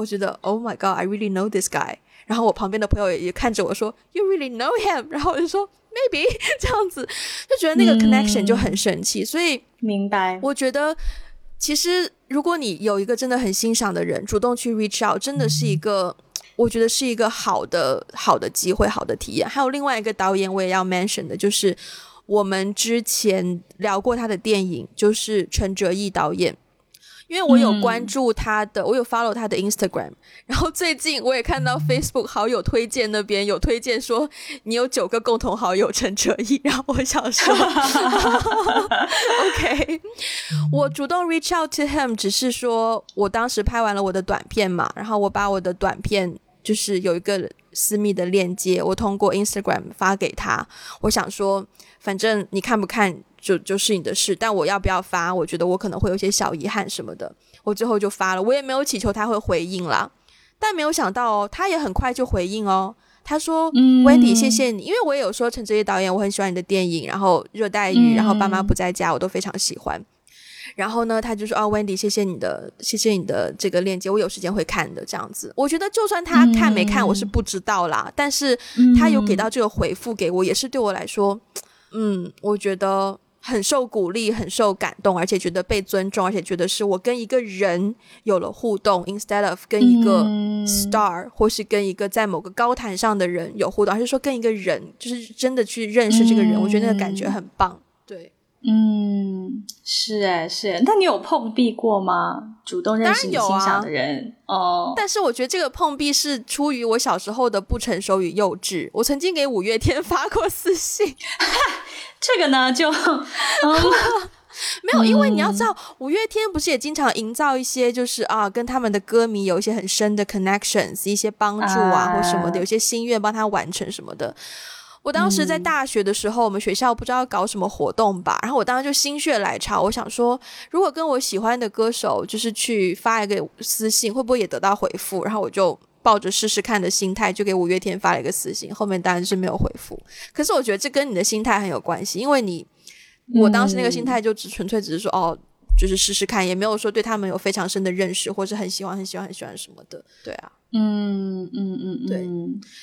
我觉得，Oh my God, I really know this guy。然后我旁边的朋友也也看着我说，You really know him？然后我就说，Maybe 这样子，就觉得那个 connection 就很神奇。所以明白，我觉得其实如果你有一个真的很欣赏的人，主动去 reach out，真的是一个，我觉得是一个好的好的机会，好的体验。还有另外一个导演，我也要 mention 的，就是我们之前聊过他的电影，就是陈哲艺导演。因为我有关注他的，我有 follow 他的 Instagram，然后最近我也看到 Facebook 好友推荐那边有推荐说你有九个共同好友陈哲毅，然后我想说，OK，我主动 reach out to him，只是说我当时拍完了我的短片嘛，然后我把我的短片就是有一个私密的链接，我通过 Instagram 发给他，我想说反正你看不看。就就是你的事，但我要不要发？我觉得我可能会有些小遗憾什么的。我最后就发了，我也没有祈求他会回应啦。但没有想到哦，他也很快就回应哦。他说：“Wendy，谢谢你，因为我也有说陈哲艺导演，我很喜欢你的电影，然后《热带雨》，然后《爸妈不在家》，我都非常喜欢。然后呢，他就说哦，Wendy，谢谢你的，谢谢你的这个链接，我有时间会看的。这样子，我觉得就算他看没看，我是不知道啦。但是他有给到这个回复给我，也是对我来说，嗯，我觉得很受鼓励，很受感动，而且觉得被尊重，而且觉得是我跟一个人有了互动，instead of 跟一个 star 或是跟一个在某个高台上的人有互动，而是说跟一个人，就是真的去认识这个人，我觉得那个感觉很棒。对。嗯，是哎，是哎。那你有碰壁过吗？主动认识你欣赏的人哦。但是我觉得这个碰壁是出于我小时候的不成熟与幼稚。我曾经给五月天发过私信，这个呢就 没有，因为你要知道，五月天不是也经常营造一些就是啊，跟他们的歌迷有一些很深的 connections，一些帮助啊或什么的，有些心愿帮他完成什么的。我当时在大学的时候，我们学校不知道搞什么活动吧，然后我当时就心血来潮，我想说，如果跟我喜欢的歌手就是去发一个私信，会不会也得到回复？然后我就抱着试试看的心态，就给五月天发了一个私信，后面当然是没有回复。可是我觉得这跟你的心态很有关系，因为你我当时那个心态就只纯粹只是说，哦，就是试试看，也没有说对他们有非常深的认识，或是很喜欢、很喜欢、很喜欢什么的。对啊。嗯嗯嗯，对，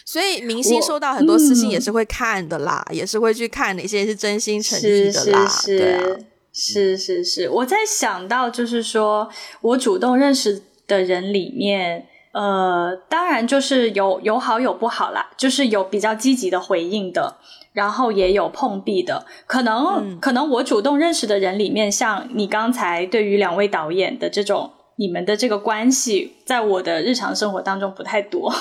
所以明星收到很多私信也是会看的啦，也是会去看哪些是真心诚意的啦，对啊，是是是，我在想到就是说我主动认识的人里面，呃，当然就是有有好有不好啦，就是有比较积极的回应的，然后也有碰壁的，可能可能我主动认识的人里面，像你刚才对于两位导演的这种。你们的这个关系，在我的日常生活当中不太多，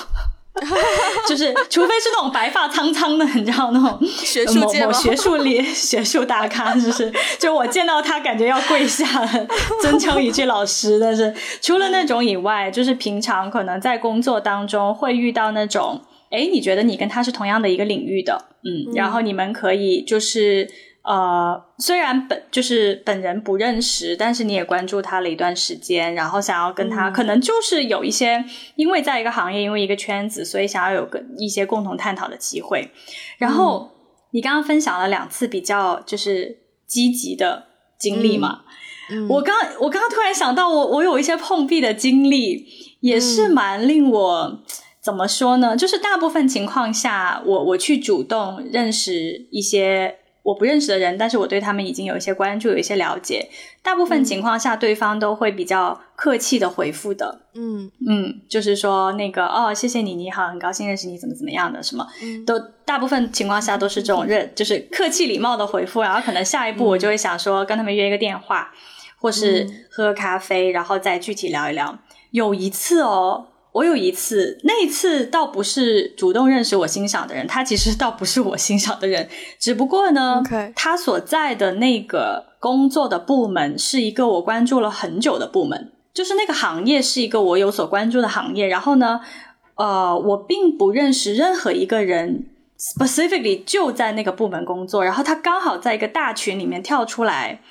就是除非是那种白发苍苍的，你知道那种学术界某学术里学术大咖，就是就我见到他感觉要跪下，尊称一句老师。但是除了那种以外，就是平常可能在工作当中会遇到那种，哎，你觉得你跟他是同样的一个领域的，嗯，然后你们可以就是。呃，虽然本就是本人不认识，但是你也关注他了一段时间，然后想要跟他，可能就是有一些，因为在一个行业，因为一个圈子，所以想要有个一些共同探讨的机会。然后你刚刚分享了两次比较就是积极的经历嘛，我刚我刚刚突然想到，我我有一些碰壁的经历，也是蛮令我怎么说呢？就是大部分情况下，我我去主动认识一些。我不认识的人，但是我对他们已经有一些关注，有一些了解。大部分情况下，对方都会比较客气的回复的。嗯嗯，就是说那个哦，谢谢你，你好，很高兴认识你，怎么怎么样的，什么都大部分情况下都是这种认，就是客气礼貌的回复。然后可能下一步我就会想说，跟他们约一个电话，或是喝咖啡，然后再具体聊一聊。有一次哦。我有一次，那一次倒不是主动认识我欣赏的人，他其实倒不是我欣赏的人，只不过呢，他所在的那个工作的部门是一个我关注了很久的部门，就是那个行业是一个我有所关注的行业。然后呢，呃，我并不认识任何一个人，specifically 就在那个部门工作，然后他刚好在一个大群里面跳出来，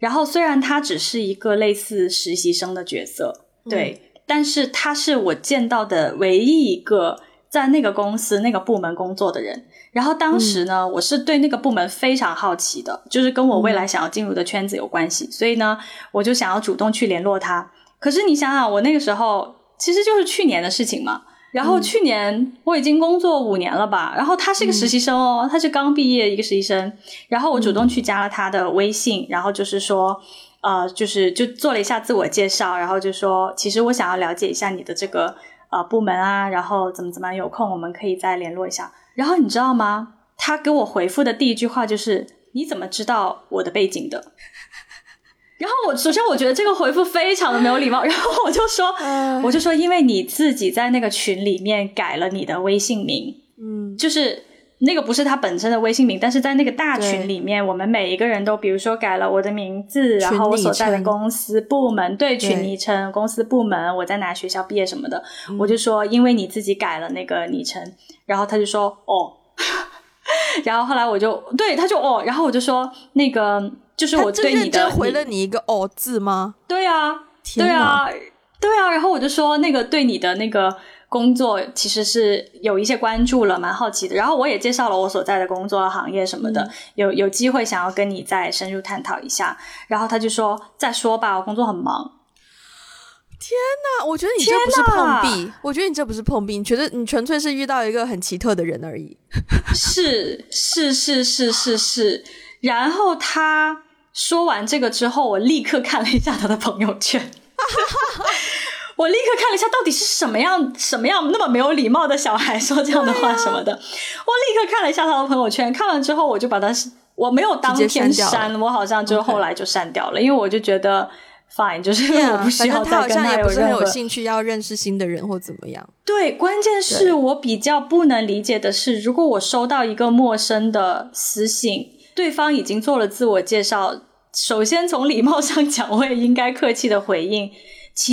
然后虽然他只是一个类似实习生的角色，对。但是他是我见到的唯一一个在那个公司那个部门工作的人。然后当时呢，我是对那个部门非常好奇的，就是跟我未来想要进入的圈子有关系。所以呢，我就想要主动去联络他。可是你想想，我那个时候其实就是去年的事情嘛。然后去年我已经工作五年了吧。然后他是一个实习生哦，他是刚毕业一个实习生。然后我主动去加了他的微信，然后就是说。呃，就是就做了一下自我介绍，然后就说，其实我想要了解一下你的这个呃部门啊，然后怎么怎么有空我们可以再联络一下。然后你知道吗？他给我回复的第一句话就是你怎么知道我的背景的？然后我首先我觉得这个回复非常的没有礼貌，然后我就说，我就说因为你自己在那个群里面改了你的微信名，嗯，就是。那个不是他本身的微信名，但是在那个大群里面，我们每一个人都，比如说改了我的名字，然后我所在的公司部门，对群昵称、公司部门，我在哪学校毕业什么的，我就说，因为你自己改了那个昵称，然后他就说哦，然后后来我就对他就哦，然后我就说那个就是我对你的回了你一个哦字吗？对啊，对啊，对啊，然后我就说那个对你的那个。工作其实是有一些关注了，蛮好奇的。然后我也介绍了我所在的工作行业什么的，有有机会想要跟你再深入探讨一下。然后他就说：“再说吧，我工作很忙。”天哪！我觉得你这不是碰壁，我觉得你这不是碰壁，你觉得你纯粹是遇到一个很奇特的人而已。是是是是是是。然后他说完这个之后，我立刻看了一下他的朋友圈。我立刻看了一下，到底是什么样、什么样那么没有礼貌的小孩说这样的话什么的。我立刻看了一下他的朋友圈，看完之后我就把他，我没有当天删，我好像就后来就删掉了，因为我就觉得 fine，就是我不需要再跟他有任何兴趣要认识新的人或怎么样。对，关键是我比较不能理解的是，如果我收到一个陌生的私信，对方已经做了自我介绍，首先从礼貌上讲，我也应该客气的回应。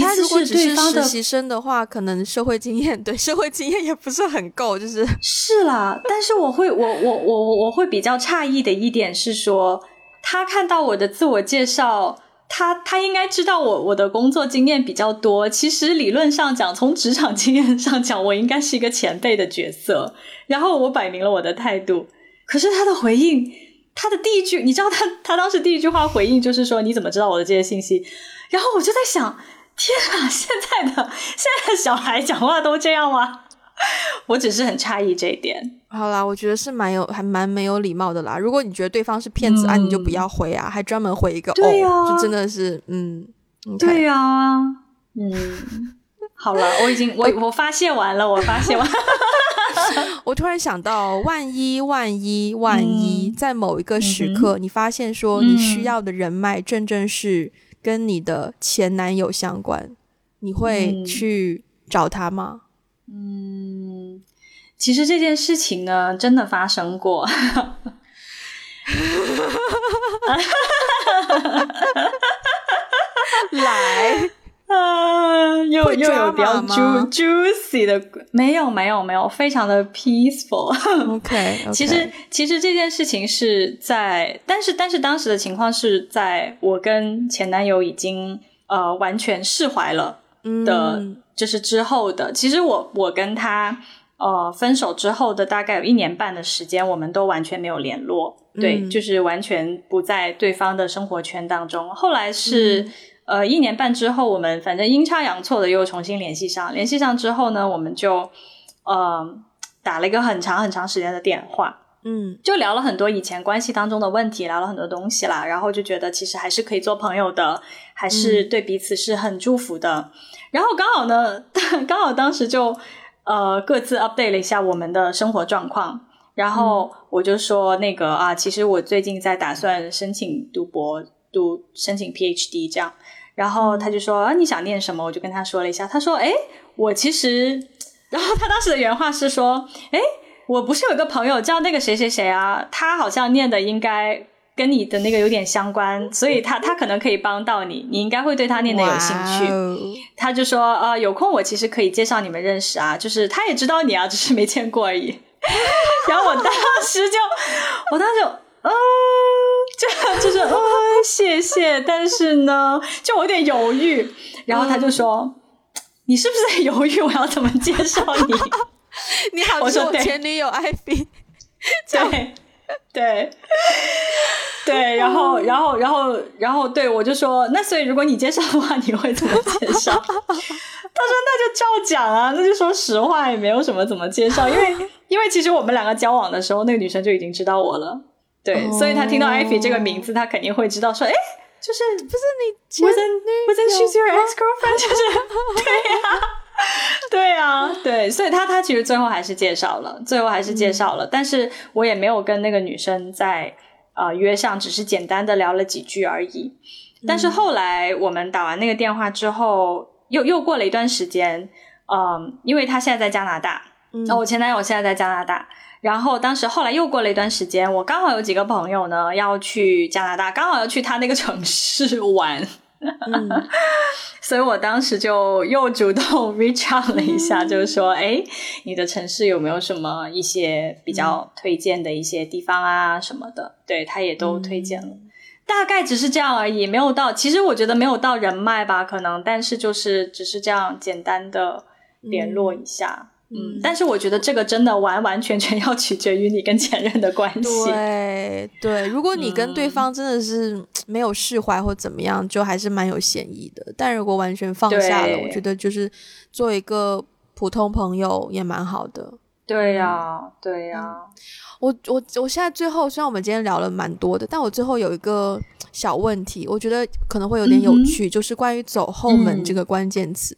他如果只是实习生的话，可能社会经验对社会经验也不是很够，就是 是啦。但是我会，我我我我会比较诧异的一点是说，他看到我的自我介绍，他他应该知道我我的工作经验比较多。其实理论上讲，从职场经验上讲，我应该是一个前辈的角色。然后我摆明了我的态度，可是他的回应，他的第一句，你知道他他当时第一句话回应就是说，你怎么知道我的这些信息？然后我就在想。天啊！现在的现在的小孩讲话都这样吗？我只是很诧异这一点。好啦，我觉得是蛮有，还蛮没有礼貌的啦。如果你觉得对方是骗子啊，你就不要回啊，还专门回一个哦，就真的是嗯，对呀，嗯，好了，我已经我我发泄完了，我发泄完。我突然想到，万一万一万一，在某一个时刻，你发现说你需要的人脉正正是。跟你的前男友相关，你会去找他吗？嗯，其实这件事情呢，真的发生过。来。啊，又又有比较 ju juicy 的，没有没有没有，非常的 peaceful。OK，其实其实这件事情是在，但是但是当时的情况是在我跟前男友已经呃完全释怀了的，就是之后的。其实我我跟他呃分手之后的大概有一年半的时间，我们都完全没有联络，对，就是完全不在对方的生活圈当中。后来是。呃，一年半之后，我们反正阴差阳错的又重新联系上。联系上之后呢，我们就呃打了一个很长很长时间的电话，嗯，就聊了很多以前关系当中的问题，聊了很多东西啦。然后就觉得其实还是可以做朋友的，还是对彼此是很祝福的。然后刚好呢，刚好当时就呃各自 update 了一下我们的生活状况。然后我就说那个啊，其实我最近在打算申请读博，读申请 PhD 这样。然后他就说啊，你想念什么？我就跟他说了一下。他说，哎，我其实 然后他当时的原话是说，哎，我不是有个朋友叫那个谁谁谁啊？他好像念的应该跟你的那个有点相关，所以他他可能可以帮到你，你应该会对他念的有兴趣。他就说，呃，有空我其实可以介绍你们认识啊，就是他也知道你啊，只是没见过而已。然后我当时就，我当时就，嗯。就就是哦，谢谢，但是呢，就我有点犹豫。然后他就说：“你是不是在犹豫？我要怎么介绍你？” 你好，我说前女友艾比。对对对，然后然后然后然后对我就说：“那所以如果你介绍的话，你会怎么介绍？”他说：“那就照讲啊，那就说实话，也没有什么怎么介绍，因为因为其实我们两个交往的时候，那个女生就已经知道我了。”对，所以他听到艾菲这个名字，他肯定会知道说，哎，就是不是你，wasn't wasn't she's your ex girlfriend？就是对呀，对呀，对，所以他他其实最后还是介绍了，最后还是介绍了，但是我也没有跟那个女生在啊约上，只是简单的聊了几句而已。但是后来我们打完那个电话之后，又又过了一段时间，嗯，因为他现在在加拿大，那我前男友现在在加拿大。然后当时后来又过了一段时间，我刚好有几个朋友呢要去加拿大，刚好要去他那个城市玩，所以我当时就又主动 reach out 了一下，就是说，哎，你的城市有没有什么一些比较推荐的一些地方啊什么的？对他也都推荐了，大概只是这样而已，没有到，其实我觉得没有到人脉吧，可能，但是就是只是这样简单的。联络一下。嗯，但是我觉得这个真的完完全全要取决于你跟前任的关系。对对，如果你跟对方真的是没有释怀或怎么样，就还是蛮有嫌疑的。但如果完全放下了，我觉得就是做一个普通朋友也蛮好的。对呀，对呀。我我我现在最后，虽然我们今天聊了蛮多的，但我最后有一个小问题，我觉得可能会有点有趣，就是关于走后门这个关键词。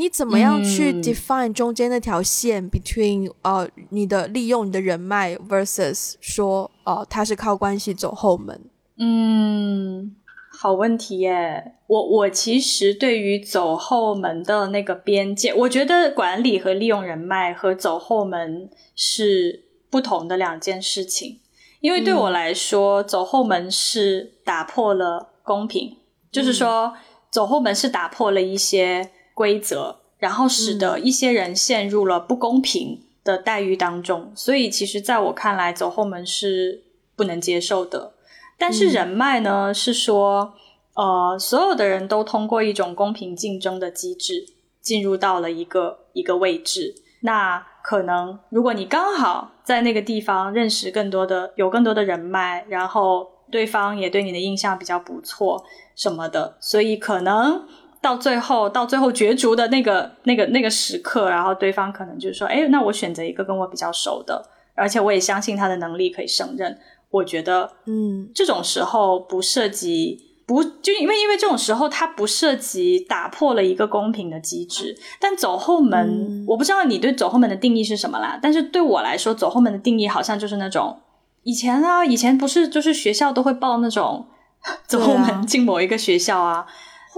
你怎么样去 define 中间那条线？between 呃，你的利用你的人脉 versus 说呃，他是靠关系走后门？嗯，好问题耶。我我其实对于走后门的那个边界，我觉得管理和利用人脉和走后门是不同的两件事情。因为对我来说，走后门是打破了公平，就是说走后门是打破了一些。规则，然后使得一些人陷入了不公平的待遇当中，所以其实在我看来，走后门是不能接受的。但是人脉呢，是说，呃，所有的人都通过一种公平竞争的机制进入到了一个一个位置。那可能如果你刚好在那个地方认识更多的，有更多的人脉，然后对方也对你的印象比较不错什么的，所以可能。到最后，到最后角逐的那个、那个、那个时刻，然后对方可能就是说：“哎，那我选择一个跟我比较熟的，而且我也相信他的能力可以胜任。”我觉得，嗯，这种时候不涉及不就因为因为这种时候它不涉及打破了一个公平的机制。但走后门，我不知道你对走后门的定义是什么啦。但是对我来说，走后门的定义好像就是那种以前啊，以前不是就是学校都会报那种 走后门进某一个学校啊。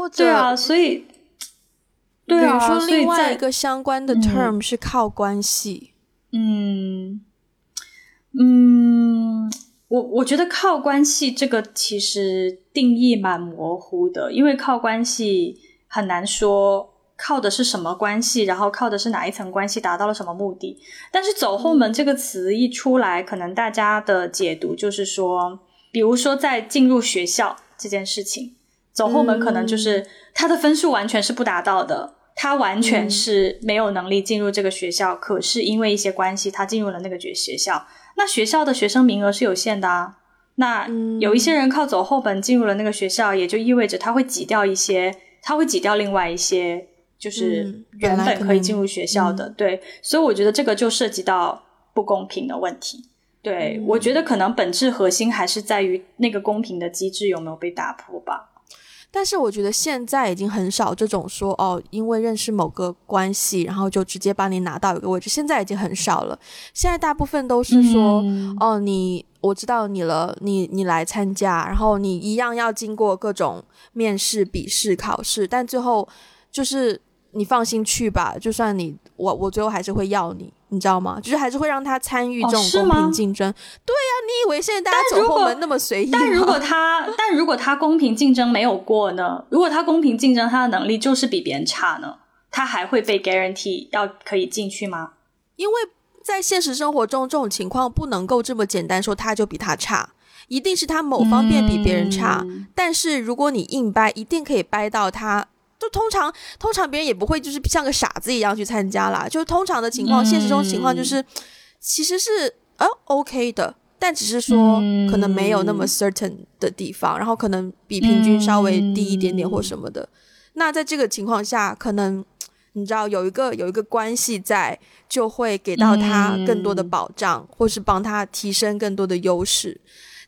或者，对啊，所以，对啊，说另外一个相关的 term 是靠关系。嗯嗯，我我觉得靠关系这个其实定义蛮模糊的，因为靠关系很难说靠的是什么关系，然后靠的是哪一层关系达到了什么目的。但是走后门这个词一出来，可能大家的解读就是说，比如说在进入学校这件事情。走后门可能就是他的分数完全是不达到的，他完全是没有能力进入这个学校。可是因为一些关系，他进入了那个学学校。那学校的学生名额是有限的啊。那有一些人靠走后门进入了那个学校，也就意味着他会挤掉一些，他会挤掉另外一些，就是原本可以进入学校的。对，所以我觉得这个就涉及到不公平的问题。对我觉得可能本质核心还是在于那个公平的机制有没有被打破吧。但是我觉得现在已经很少这种说哦，因为认识某个关系，然后就直接帮你拿到一个位置。现在已经很少了。现在大部分都是说哦，你我知道你了，你你来参加，然后你一样要经过各种面试、笔试、考试，但最后就是你放心去吧，就算你我我最后还是会要你。你知道吗？就是还是会让他参与这种公平竞争。对呀，你以为现在大家走后门那么随意但如果他，但如果他公平竞争没有过呢？如果他公平竞争，他的能力就是比别人差呢？他还会被 guarantee 要可以进去吗？因为在现实生活中，这种情况不能够这么简单说他就比他差，一定是他某方面比别人差。但是如果你硬掰，一定可以掰到他。就通常，通常别人也不会就是像个傻子一样去参加啦。就通常的情况，现实中情况就是，其实是呃 OK 的，但只是说可能没有那么 certain 的地方，然后可能比平均稍微低一点点或什么的。那在这个情况下，可能你知道有一个有一个关系在，就会给到他更多的保障，或是帮他提升更多的优势。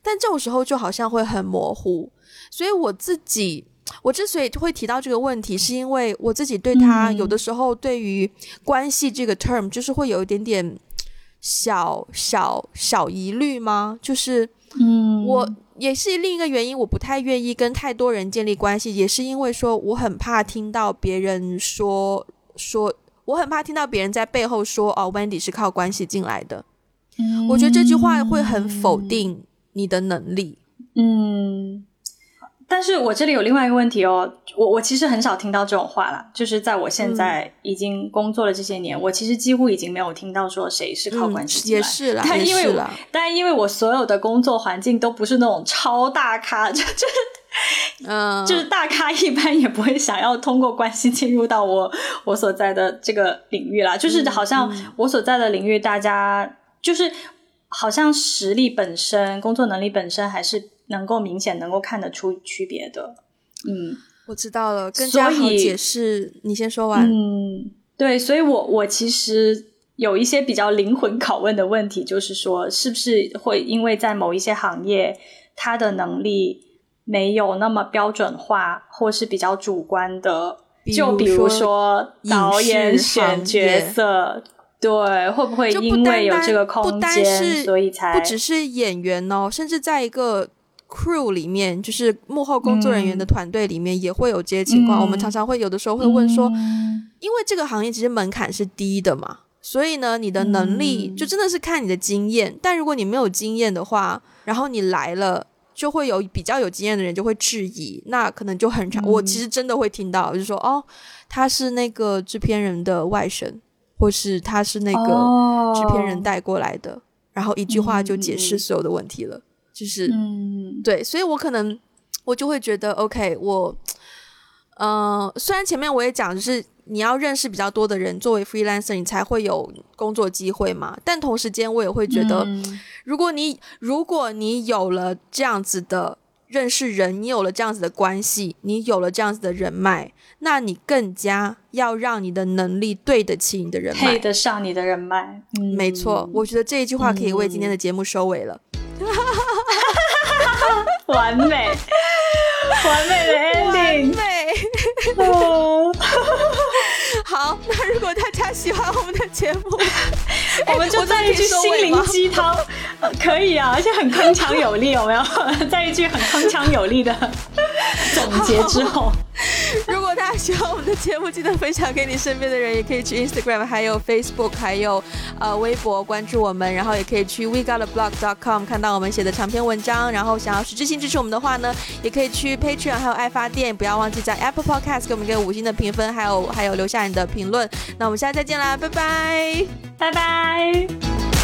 但这种时候就好像会很模糊，所以我自己。我之所以会提到这个问题，是因为我自己对他有的时候对于关系这个 term 就是会有一点点小小小疑虑吗？就是，嗯，我也是另一个原因，我不太愿意跟太多人建立关系，也是因为说我很怕听到别人说说，我很怕听到别人在背后说哦，Wendy 是靠关系进来的。嗯，我觉得这句话会很否定你的能力。嗯。但是我这里有另外一个问题哦，我我其实很少听到这种话了，就是在我现在已经工作了这些年，我其实几乎已经没有听到说谁是靠关系也是了，但因为但因为我所有的工作环境都不是那种超大咖，就就嗯，就是大咖一般也不会想要通过关系进入到我我所在的这个领域啦。就是好像我所在的领域，大家就是好像实力本身、工作能力本身还是能够明显能够看得出区别的。嗯，我知道了，更加好解释。你先说完。嗯，对，所以我我其实有一些比较灵魂拷问的问题，就是说，是不是会因为在某一些行业，他的能力没有那么标准化，或是比较主观的？就比如说导演选角色，对，会不会因为有这个空间，所以才不只是演员哦，甚至在一个。Crew 里面就是幕后工作人员的团队里面也会有这些情况。我们常常会有的时候会问说，因为这个行业其实门槛是低的嘛，所以呢，你的能力就真的是看你的经验。但如果你没有经验的话，然后你来了，就会有比较有经验的人就会质疑，那可能就很长。我其实真的会听到，就是说，哦，他是那个制片人的外甥，或是他是那个制片人带过来的，然后一句话就解释所有的问题了。就是，嗯，对，所以我可能我就会觉得，OK，我，呃，虽然前面我也讲，就是你要认识比较多的人，作为 freelancer，你才会有工作机会嘛。但同时间，我也会觉得，如果你如果你有了这样子的认识人，你有了这样子的关系，你有了这样子的人脉，那你更加要让你的能力对得起你的人脉，配得上你的人脉。嗯，没错，我觉得这一句话可以为今天的节目收尾了。完美完美的 ending 完美。好，那如果大家喜欢我们的节目，我们就再一句心灵鸡汤，可以啊，而且很铿锵有力，有没有？在一句很铿锵有力的 总结之后。如果大家喜欢我们的节目，记得分享给你身边的人，也可以去 Instagram、还有 Facebook、还有呃微博关注我们，然后也可以去 WeGotABlog.com 看到我们写的长篇文章。然后想要实质性支持我们的话呢，也可以去 Patreon 还有爱发电，不要忘记在 Apple Podcast 给我们一个五星的评分，还有还有留下你评论。那我们下次再见啦，拜拜，拜拜。